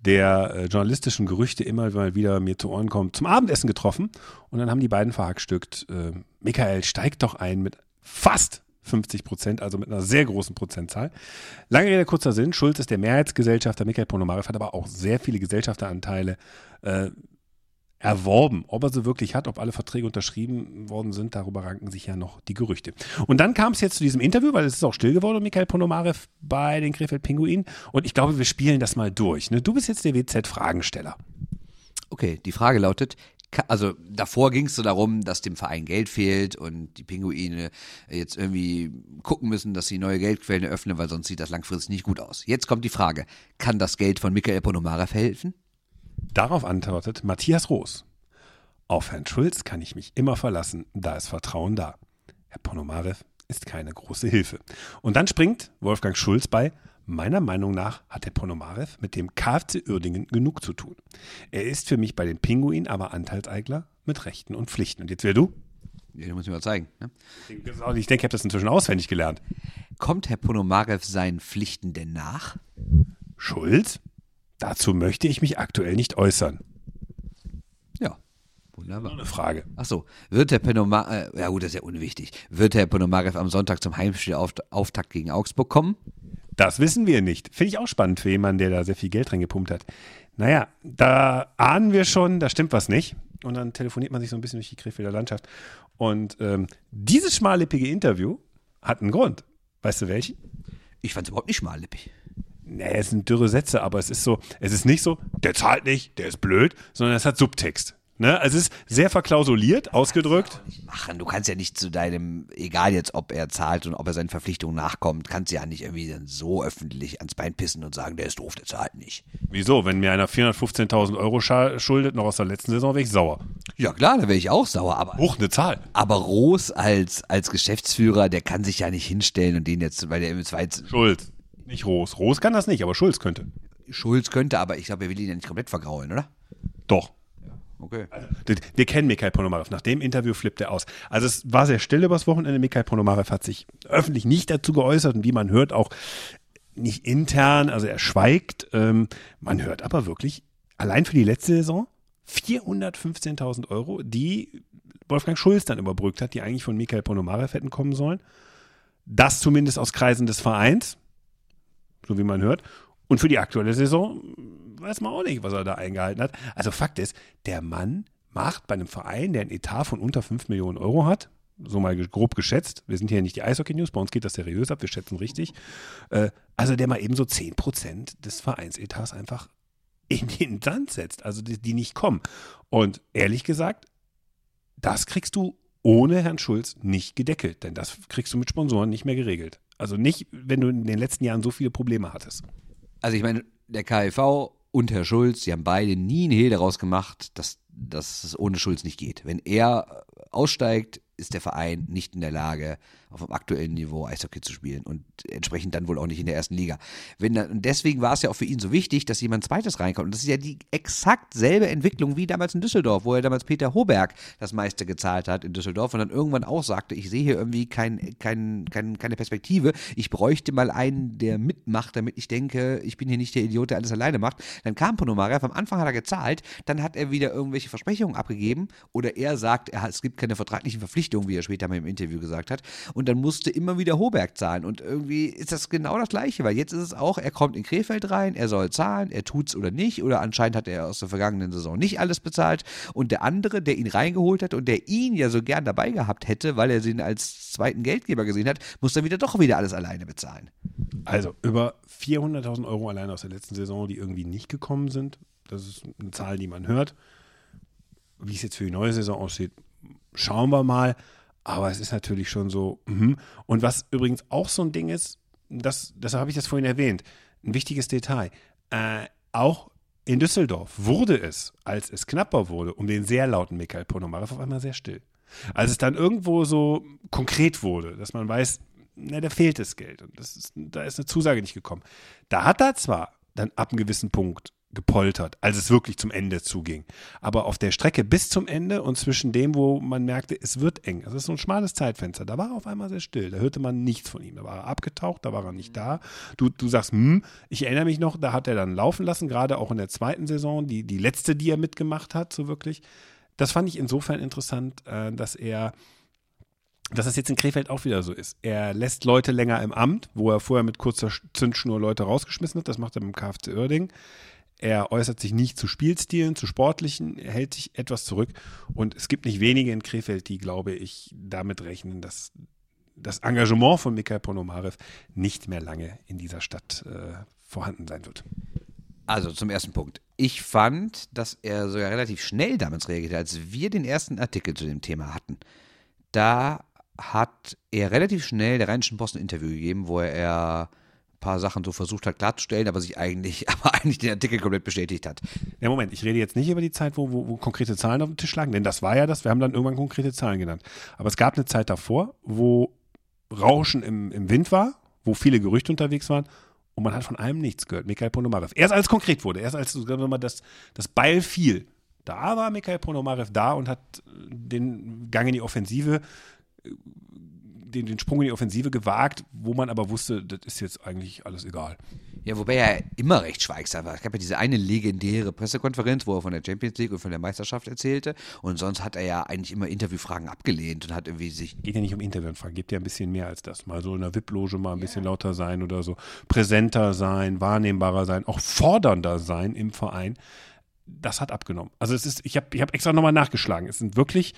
der äh, journalistischen Gerüchte immer mal wieder mir zu Ohren kommt, zum Abendessen getroffen und dann haben die beiden verhackstückt, äh, Michael steigt doch ein mit fast 50 Prozent, also mit einer sehr großen Prozentzahl. Lange Rede, kurzer Sinn. Schulz ist der Mehrheitsgesellschafter. Michael Ponomarev hat aber auch sehr viele Gesellschafteranteile äh, erworben. Ob er sie wirklich hat, ob alle Verträge unterschrieben worden sind, darüber ranken sich ja noch die Gerüchte. Und dann kam es jetzt zu diesem Interview, weil es ist auch still geworden, Michael Ponomarev bei den Krefeld Pinguinen. Und ich glaube, wir spielen das mal durch. Ne? Du bist jetzt der WZ-Fragensteller. Okay, die Frage lautet, also davor ging es so darum, dass dem Verein Geld fehlt und die Pinguine jetzt irgendwie gucken müssen, dass sie neue Geldquellen eröffnen, weil sonst sieht das langfristig nicht gut aus. Jetzt kommt die Frage, kann das Geld von Michael Ponomarev helfen? Darauf antwortet Matthias Roos. Auf Herrn Schulz kann ich mich immer verlassen, da ist Vertrauen da. Herr Ponomarev ist keine große Hilfe. Und dann springt Wolfgang Schulz bei, Meiner Meinung nach hat der Ponomarev mit dem KfC Uerdingen genug zu tun. Er ist für mich bei den Pinguinen aber Anteilseigler mit Rechten und Pflichten. Und jetzt wer du? Ja, du musst mir mal zeigen. Ne? Ich denke, ich, ich habe das inzwischen auswendig gelernt. Kommt Herr Ponomarev seinen Pflichten denn nach? Schulz? Dazu möchte ich mich aktuell nicht äußern. Ja, wunderbar. Nur eine Frage. Ach so, wird Herr Ponomarev, äh, ja gut, das ist ja unwichtig, wird Herr Ponomarev am Sonntag zum Heimspielauftakt gegen Augsburg kommen? Das wissen wir nicht. Finde ich auch spannend für jemanden, der da sehr viel Geld reingepumpt hat. Naja, da ahnen wir schon, da stimmt was nicht. Und dann telefoniert man sich so ein bisschen durch die Krefelder Landschaft. Und ähm, dieses schmallippige Interview hat einen Grund. Weißt du welchen? Ich fand es überhaupt nicht schmallippig. Nee, es sind dürre Sätze, aber es ist so, es ist nicht so, der zahlt nicht, der ist blöd, sondern es hat Subtext. Ne? Also es ist sehr verklausuliert ausgedrückt. Nicht machen. Du kannst ja nicht zu deinem, egal jetzt, ob er zahlt und ob er seinen Verpflichtungen nachkommt, kannst du ja nicht irgendwie dann so öffentlich ans Bein pissen und sagen, der ist doof, der zahlt nicht. Wieso? Wenn mir einer 415.000 Euro schuldet, noch aus der letzten Saison, wäre ich sauer. Ja klar, da wäre ich auch sauer. Aber, Hoch eine Zahl. aber Roos als, als Geschäftsführer, der kann sich ja nicht hinstellen und den jetzt, weil der im zweiten Schulz. Nicht Roos. Roos kann das nicht, aber Schulz könnte. Schulz könnte, aber ich glaube, er will ihn ja nicht komplett vergraulen, oder? Doch. Okay. Wir kennen Mikhail Ponomarev. Nach dem Interview flippt er aus. Also es war sehr still übers Wochenende. Mikhail Ponomarev hat sich öffentlich nicht dazu geäußert und wie man hört auch nicht intern. Also er schweigt. Ähm, man hört aber wirklich allein für die letzte Saison 415.000 Euro, die Wolfgang Schulz dann überbrückt hat, die eigentlich von Mikhail Ponomarev hätten kommen sollen. Das zumindest aus Kreisen des Vereins, so wie man hört. Und für die aktuelle Saison weiß man auch nicht, was er da eingehalten hat. Also Fakt ist, der Mann macht bei einem Verein, der einen Etat von unter 5 Millionen Euro hat, so mal grob geschätzt, wir sind hier nicht die Eishockey-News, bei uns geht das seriös ab, wir schätzen richtig, äh, also der mal eben so 10% des Vereinsetats einfach in den Sand setzt, also die, die nicht kommen. Und ehrlich gesagt, das kriegst du ohne Herrn Schulz nicht gedeckelt, denn das kriegst du mit Sponsoren nicht mehr geregelt. Also nicht, wenn du in den letzten Jahren so viele Probleme hattest. Also ich meine, der KIV und Herr Schulz, die haben beide nie einen Hehl daraus gemacht, dass, dass es ohne Schulz nicht geht. Wenn er aussteigt, ist der Verein nicht in der Lage, auf dem aktuellen Niveau Eishockey zu spielen und entsprechend dann wohl auch nicht in der ersten Liga. Wenn und deswegen war es ja auch für ihn so wichtig, dass jemand zweites reinkommt. Und das ist ja die exakt selbe Entwicklung wie damals in Düsseldorf, wo er damals Peter Hoberg das meiste gezahlt hat in Düsseldorf und dann irgendwann auch sagte, ich sehe hier irgendwie kein, kein, kein, keine Perspektive. Ich bräuchte mal einen, der mitmacht, damit ich denke, ich bin hier nicht der Idiot, der alles alleine macht. Dann kam Ponomarev, am Anfang hat er gezahlt, dann hat er wieder irgendwelche Versprechungen abgegeben oder er sagt, es gibt keine vertraglichen Verpflichtungen Verpflichtung, wie er später mal im Interview gesagt hat. Und dann musste immer wieder Hoberg zahlen. Und irgendwie ist das genau das Gleiche, weil jetzt ist es auch, er kommt in Krefeld rein, er soll zahlen, er tut's oder nicht. Oder anscheinend hat er aus der vergangenen Saison nicht alles bezahlt. Und der andere, der ihn reingeholt hat und der ihn ja so gern dabei gehabt hätte, weil er ihn als zweiten Geldgeber gesehen hat, muss dann wieder doch wieder alles alleine bezahlen. Also über 400.000 Euro allein aus der letzten Saison, die irgendwie nicht gekommen sind. Das ist eine Zahl, die man hört. Wie es jetzt für die neue Saison aussieht, schauen wir mal. Aber es ist natürlich schon so. Mhm. Und was übrigens auch so ein Ding ist, das, das habe ich das vorhin erwähnt, ein wichtiges Detail. Äh, auch in Düsseldorf wurde es, als es knapper wurde, um den sehr lauten Mikhail Ponomarev auf einmal sehr still. Als es dann irgendwo so konkret wurde, dass man weiß, na, da fehlt das Geld und das ist, da ist eine Zusage nicht gekommen. Da hat er zwar dann ab einem gewissen Punkt gepoltert, als es wirklich zum Ende zuging. Aber auf der Strecke bis zum Ende und zwischen dem, wo man merkte, es wird eng, das ist so ein schmales Zeitfenster, da war er auf einmal sehr still, da hörte man nichts von ihm, da war er abgetaucht, da war er nicht da. Du, du sagst, hm, ich erinnere mich noch, da hat er dann laufen lassen, gerade auch in der zweiten Saison, die, die letzte, die er mitgemacht hat, so wirklich. Das fand ich insofern interessant, äh, dass er dass das jetzt in Krefeld auch wieder so ist. Er lässt Leute länger im Amt, wo er vorher mit kurzer Zündschnur Leute rausgeschmissen hat. Das macht er beim KfC Oerding. Er äußert sich nicht zu Spielstilen, zu sportlichen, er hält sich etwas zurück. Und es gibt nicht wenige in Krefeld, die, glaube ich, damit rechnen, dass das Engagement von Mikhail Ponomarev nicht mehr lange in dieser Stadt äh, vorhanden sein wird. Also zum ersten Punkt. Ich fand, dass er sogar relativ schnell damit reagiert hat, als wir den ersten Artikel zu dem Thema hatten. Da hat er relativ schnell der Rheinischen Post ein Interview gegeben, wo er paar Sachen so versucht hat klarzustellen, aber sich eigentlich, *laughs* aber eigentlich den Artikel komplett bestätigt hat. Ja, Moment, ich rede jetzt nicht über die Zeit, wo, wo, wo konkrete Zahlen auf dem Tisch lagen, denn das war ja das, wir haben dann irgendwann konkrete Zahlen genannt. Aber es gab eine Zeit davor, wo Rauschen im, im Wind war, wo viele Gerüchte unterwegs waren und man hat von allem nichts gehört. Mikhail Ponomarev. Erst als konkret wurde, erst als mal, das, das Beil fiel, da war Mikhail Ponomarev da und hat den Gang in die Offensive den, den Sprung in die Offensive gewagt, wo man aber wusste, das ist jetzt eigentlich alles egal. Ja, wobei er immer recht schweigsam war. Es gab ja diese eine legendäre Pressekonferenz, wo er von der Champions League und von der Meisterschaft erzählte. Und sonst hat er ja eigentlich immer Interviewfragen abgelehnt und hat irgendwie sich. Geht ja nicht um Interviewfragen, gibt ja ein bisschen mehr als das. Mal so in der VIP-Loge mal ein bisschen ja. lauter sein oder so. Präsenter sein, wahrnehmbarer sein, auch fordernder sein im Verein. Das hat abgenommen. Also es ist, ich habe ich hab extra nochmal nachgeschlagen. Es sind wirklich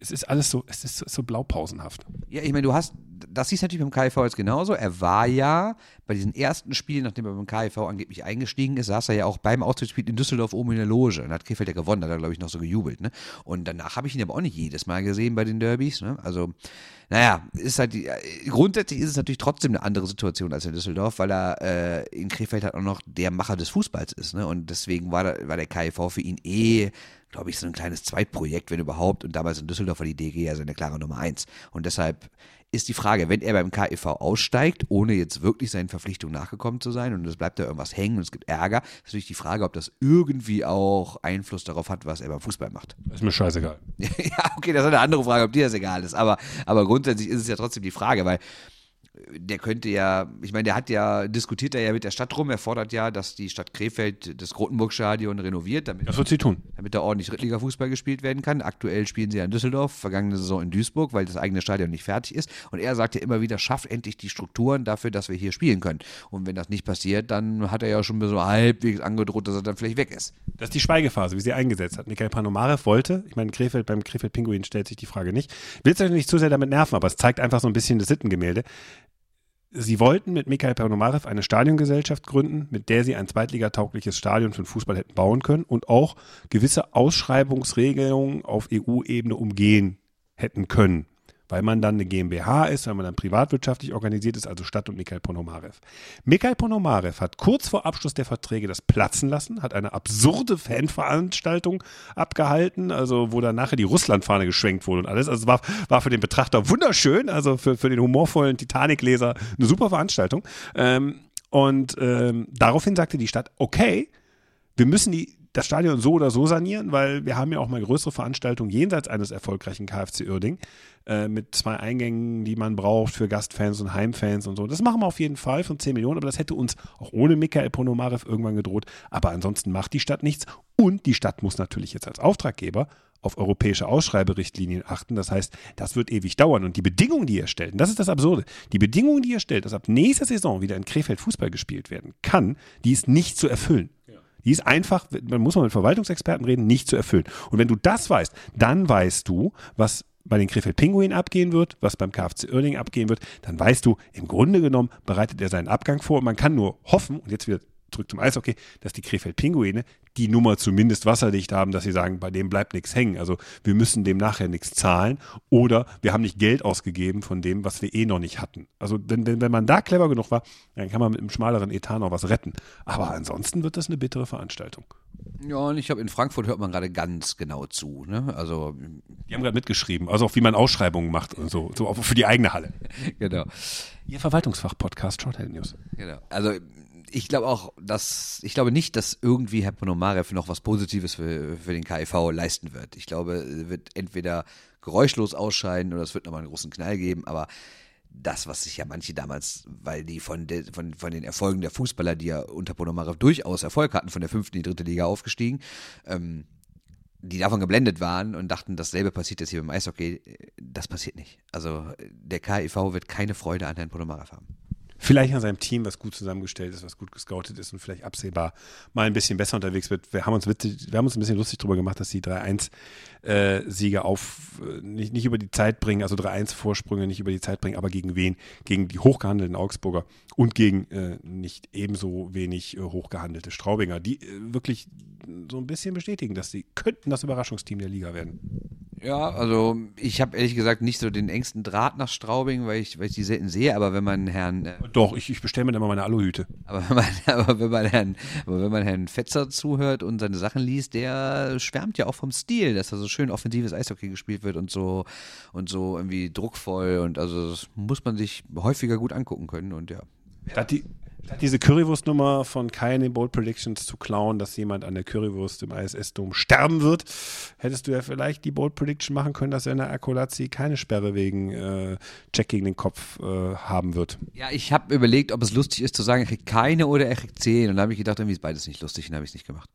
es ist alles so, es ist so blaupausenhaft. Ja, ich meine, du hast, das ist natürlich beim KIV jetzt genauso. Er war ja bei diesen ersten Spielen, nachdem er beim KIV angeblich eingestiegen ist, saß er ja auch beim Austrittsspiel in Düsseldorf oben in der Loge und hat Krefeld ja gewonnen, hat er, glaube ich, noch so gejubelt. Ne? Und danach habe ich ihn aber auch nicht jedes Mal gesehen bei den Derbys. Ne? Also, naja, ist halt die, grundsätzlich ist es natürlich trotzdem eine andere Situation als in Düsseldorf, weil er äh, in Krefeld halt auch noch der Macher des Fußballs ist. Ne? Und deswegen war, der, war der KIV für ihn eh glaube ich, so ein kleines Zweitprojekt, wenn überhaupt. Und damals in Düsseldorf war die DG ja seine klare Nummer eins. Und deshalb ist die Frage, wenn er beim KIV aussteigt, ohne jetzt wirklich seinen Verpflichtungen nachgekommen zu sein und es bleibt da irgendwas hängen und es gibt Ärger, ist natürlich die Frage, ob das irgendwie auch Einfluss darauf hat, was er beim Fußball macht. Ist mir scheißegal. *laughs* ja, okay, das ist eine andere Frage, ob dir das egal ist. Aber, aber grundsätzlich ist es ja trotzdem die Frage, weil der könnte ja, ich meine, der hat ja, diskutiert er ja mit der Stadt rum, er fordert ja, dass die Stadt Krefeld das Grotenburg-Stadion renoviert, damit, das wird sie tun. damit da ordentlich Drittliga-Fußball gespielt werden kann. Aktuell spielen sie ja in Düsseldorf, vergangene Saison in Duisburg, weil das eigene Stadion nicht fertig ist. Und er sagt ja immer wieder, schafft endlich die Strukturen dafür, dass wir hier spielen können. Und wenn das nicht passiert, dann hat er ja schon so halbwegs angedroht, dass er dann vielleicht weg ist. Das ist die Schweigephase, wie sie eingesetzt hat. Mikhail Panomarev wollte, ich meine, Krefeld, beim Krefeld Pinguin stellt sich die Frage nicht, will es euch nicht zu sehr damit nerven, aber es zeigt einfach so ein bisschen das Sittengemälde. Sie wollten mit Mikhail Pernomarev eine Stadiongesellschaft gründen, mit der sie ein zweitligataugliches Stadion für den Fußball hätten bauen können und auch gewisse Ausschreibungsregelungen auf EU-Ebene umgehen hätten können weil man dann eine GmbH ist, weil man dann privatwirtschaftlich organisiert ist, also Stadt und Mikhail Ponomarev. Mikhail Ponomarev hat kurz vor Abschluss der Verträge das platzen lassen, hat eine absurde Fanveranstaltung abgehalten, also wo dann nachher die Russlandfahne geschwenkt wurde und alles. Also es war, war für den Betrachter wunderschön, also für, für den humorvollen Titanic-Leser eine super Veranstaltung. Ähm, und ähm, daraufhin sagte die Stadt, okay, wir müssen die, das Stadion so oder so sanieren, weil wir haben ja auch mal größere Veranstaltungen jenseits eines erfolgreichen KFC Uerding äh, mit zwei Eingängen, die man braucht für Gastfans und Heimfans und so. Das machen wir auf jeden Fall von 10 Millionen, aber das hätte uns auch ohne Mikael Ponomarev irgendwann gedroht. Aber ansonsten macht die Stadt nichts und die Stadt muss natürlich jetzt als Auftraggeber auf europäische Ausschreiberichtlinien achten. Das heißt, das wird ewig dauern. Und die Bedingungen, die ihr stellt, und das ist das Absurde, die Bedingungen, die ihr stellt, dass ab nächster Saison wieder in Krefeld Fußball gespielt werden kann, die ist nicht zu erfüllen. Die ist einfach, man muss mal mit Verwaltungsexperten reden, nicht zu erfüllen. Und wenn du das weißt, dann weißt du, was bei den Krefeld Pinguinen abgehen wird, was beim KfC Oerding abgehen wird, dann weißt du, im Grunde genommen bereitet er seinen Abgang vor und man kann nur hoffen, und jetzt wieder zurück zum Eishockey, dass die Krefeld Pinguine die Nummer zumindest wasserdicht haben, dass sie sagen, bei dem bleibt nichts hängen. Also wir müssen dem nachher nichts zahlen oder wir haben nicht Geld ausgegeben von dem, was wir eh noch nicht hatten. Also wenn, wenn, wenn man da clever genug war, dann kann man mit einem schmaleren Etat noch was retten. Aber ansonsten wird das eine bittere Veranstaltung. Ja, und ich glaube, in Frankfurt hört man gerade ganz genau zu. Ne? Also, Die haben gerade mitgeschrieben, also auch wie man Ausschreibungen macht und so, so auch für die eigene Halle. *laughs* genau. Ihr Verwaltungsfach-Podcast Shorthand News. genau. Also ich glaube auch, dass ich glaube nicht, dass irgendwie Herr Ponomarev noch was Positives für, für den KIV leisten wird. Ich glaube, er wird entweder geräuschlos ausscheiden oder es wird nochmal einen großen Knall geben, aber das, was sich ja manche damals, weil die von, de, von, von den Erfolgen der Fußballer, die ja unter Ponomarev durchaus Erfolg hatten, von der fünften in die dritte Liga aufgestiegen, ähm, die davon geblendet waren und dachten, dasselbe passiert jetzt hier beim Eishockey, das passiert nicht. Also der KIV wird keine Freude an Herrn Ponomarev haben vielleicht an seinem Team, was gut zusammengestellt ist, was gut gescoutet ist und vielleicht absehbar mal ein bisschen besser unterwegs wird. Wir haben uns, witzig, wir haben uns ein bisschen lustig darüber gemacht, dass die 3-1-Siege äh, auf äh, nicht, nicht über die Zeit bringen, also 3-1-Vorsprünge nicht über die Zeit bringen, aber gegen wen? Gegen die hochgehandelten Augsburger und gegen äh, nicht ebenso wenig äh, hochgehandelte Straubinger, die äh, wirklich so ein bisschen bestätigen, dass sie könnten das Überraschungsteam der Liga werden. Ja, also ich habe ehrlich gesagt nicht so den engsten Draht nach Straubing, weil ich, weil ich die selten sehe, aber wenn man Herrn äh, Doch, ich, ich bestelle mir dann mal meine Aluhüte. Aber wenn man, *laughs* aber wenn man Herrn, aber wenn man Herrn Fetzer zuhört und seine Sachen liest, der schwärmt ja auch vom Stil, dass da so schön offensives Eishockey gespielt wird und so und so irgendwie druckvoll und also das muss man sich häufiger gut angucken können und ja. Statt, die, statt diese Currywurst-Nummer von Kai in den Bold Predictions zu klauen, dass jemand an der Currywurst im ISS-Dom sterben wird, hättest du ja vielleicht die Bold Prediction machen können, dass er in der Akolazzi keine Sperre wegen äh, Check gegen den Kopf äh, haben wird. Ja, ich habe überlegt, ob es lustig ist zu sagen, er kriegt keine oder er kriegt zehn und dann habe ich gedacht, irgendwie ist beides nicht lustig und habe ich es nicht gemacht.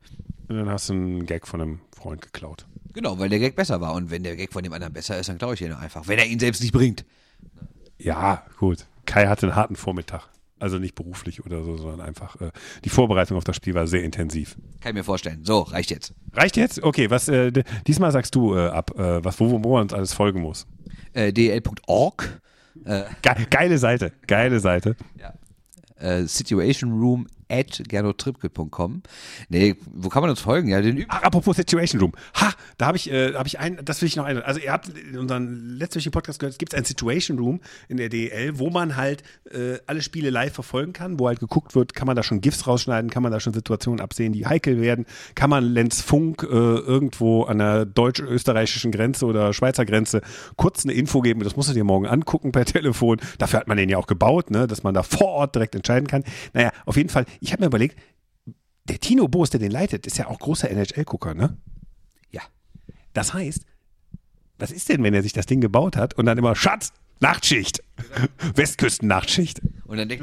Und dann hast du einen Gag von einem Freund geklaut. Genau, weil der Gag besser war und wenn der Gag von dem anderen besser ist, dann glaube ich ihn einfach, wenn er ihn selbst nicht bringt. Ja, gut. Kai hatte einen harten Vormittag. Also nicht beruflich oder so, sondern einfach äh, die Vorbereitung auf das Spiel war sehr intensiv. Kann ich mir vorstellen. So, reicht jetzt. Reicht jetzt? Okay, was äh, diesmal sagst du äh, ab, äh, was, wo, wo man uns alles folgen muss. Äh, dl.org, äh, Ge geile Seite, geile Seite. äh, Situation Room at gernottripke.com. Nee, wo kann man uns folgen? Ja, den Ach, apropos Situation Room. Ha, da habe ich, äh, hab ich ein, das will ich noch ein. Also ihr habt in unseren letzten Podcast gehört, es gibt ein Situation Room in der DEL, wo man halt äh, alle Spiele live verfolgen kann, wo halt geguckt wird, kann man da schon GIFs rausschneiden, kann man da schon Situationen absehen, die heikel werden, kann man Lenz Funk äh, irgendwo an der deutsch-österreichischen Grenze oder Schweizer Grenze kurz eine Info geben, das musst du dir morgen angucken per *laughs* Telefon. Dafür hat man den ja auch gebaut, ne, dass man da vor Ort direkt entscheiden kann. Naja, auf jeden Fall, ich habe mir überlegt, der Tino Boos, der den leitet, ist ja auch großer NHL-Gucker, ne? ja. Das heißt, was ist denn, wenn er sich das Ding gebaut hat und dann immer Schatz, Nachtschicht, Westküsten-Nachtschicht,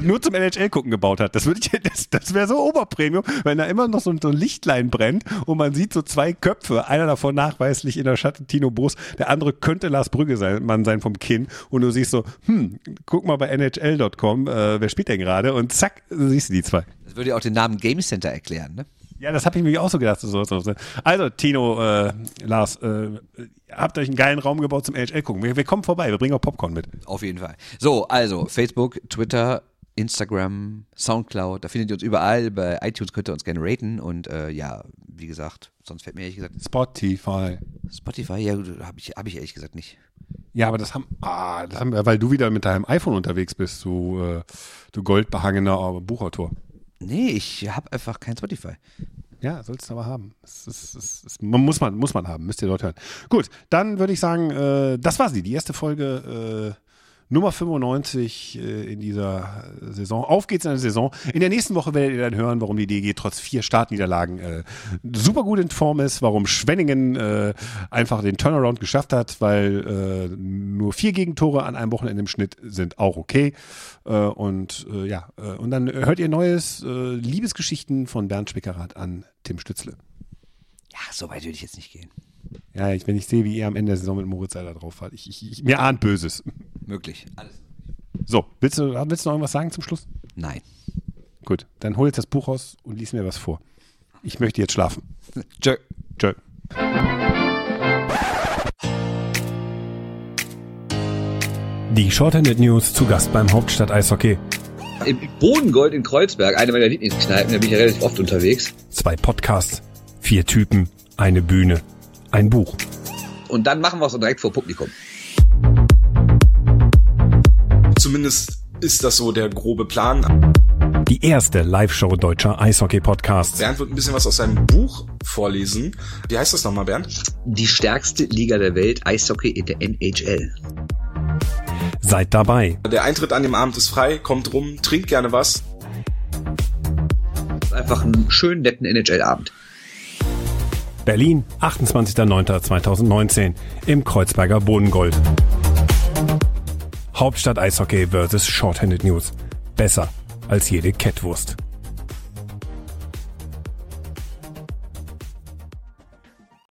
nur zum NHL-Gucken gebaut hat. Das, ich, *laughs* das, das wäre so Oberpremium, wenn da immer noch so, ein- so ein Lichtlein brennt und man sieht so zwei Köpfe, einer davon nachweislich in der Schatten Tino Boos, der andere könnte Lars Brügge sein, Mann sein vom Kinn und du siehst so, hm, guck mal bei NHL.com, äh, wer spielt denn gerade und zack, siehst du die zwei. Das würde ja auch den Namen Game Center erklären, ne? Ja, das habe ich mir auch so gedacht. So, so, so. Also, Tino, äh, Lars, äh, habt euch einen geilen Raum gebaut zum NHL gucken. Wir, wir kommen vorbei, wir bringen auch Popcorn mit. Auf jeden Fall. So, also Facebook, Twitter, Instagram, Soundcloud, da findet ihr uns überall. Bei iTunes könnt ihr uns gerne raten und äh, ja, wie gesagt, sonst fällt mir ehrlich gesagt Spotify. Spotify, ja, habe ich, hab ich ehrlich gesagt nicht. Ja, aber das haben, ah, das haben wir, weil du wieder mit deinem iPhone unterwegs bist, du, äh, du goldbehangener Buchautor. Nee, ich habe einfach kein Spotify. Ja, sollst du aber haben. Das ist, das ist, muss man, muss man haben, müsst ihr dort hören. Gut, dann würde ich sagen, äh, das war sie, die erste Folge äh, Nummer 95 äh, in dieser Saison. Auf geht's in der Saison. In der nächsten Woche werdet ihr dann hören, warum die DG trotz vier Startniederlagen äh, super gut in Form ist, warum Schwenningen äh, einfach den Turnaround geschafft hat, weil äh, nur vier Gegentore an einem Wochenende im Schnitt sind auch okay. Äh, und äh, ja, und dann hört ihr neues Liebesgeschichten von Bernd Spickerath an Tim Stützle. Ja, so weit würde ich jetzt nicht gehen. Ja, ich, wenn ich sehe, wie ihr am Ende der Saison mit Moritz Seiler drauf fahrt, ich, ich, ich, mir ahnt Böses. Möglich. Alles. So, willst du, willst du noch irgendwas sagen zum Schluss? Nein. Gut, dann hol jetzt das Buch raus und lies mir was vor. Ich möchte jetzt schlafen. Tschö. Tschö. Die Shorthanded News zu Gast beim Hauptstadt Eishockey. Im Bodengold in Kreuzberg, eine meiner Lieblingskneipen, da bin ich ja relativ oft unterwegs. Zwei Podcasts, vier Typen, eine Bühne, ein Buch. Und dann machen wir es auch direkt vor Publikum. Zumindest ist das so der grobe Plan. Die erste Live-Show deutscher Eishockey-Podcasts. Bernd wird ein bisschen was aus seinem Buch vorlesen. Wie heißt das nochmal, Bernd? Die stärkste Liga der Welt, Eishockey in der NHL. Seid dabei. Der Eintritt an dem Abend ist frei, kommt rum, trinkt gerne was. Einfach einen schönen, netten NHL-Abend. Berlin, 28.09.2019 im Kreuzberger Bodengold. Hauptstadt Eishockey vs. Shorthanded News. Besser als jede Kettwurst.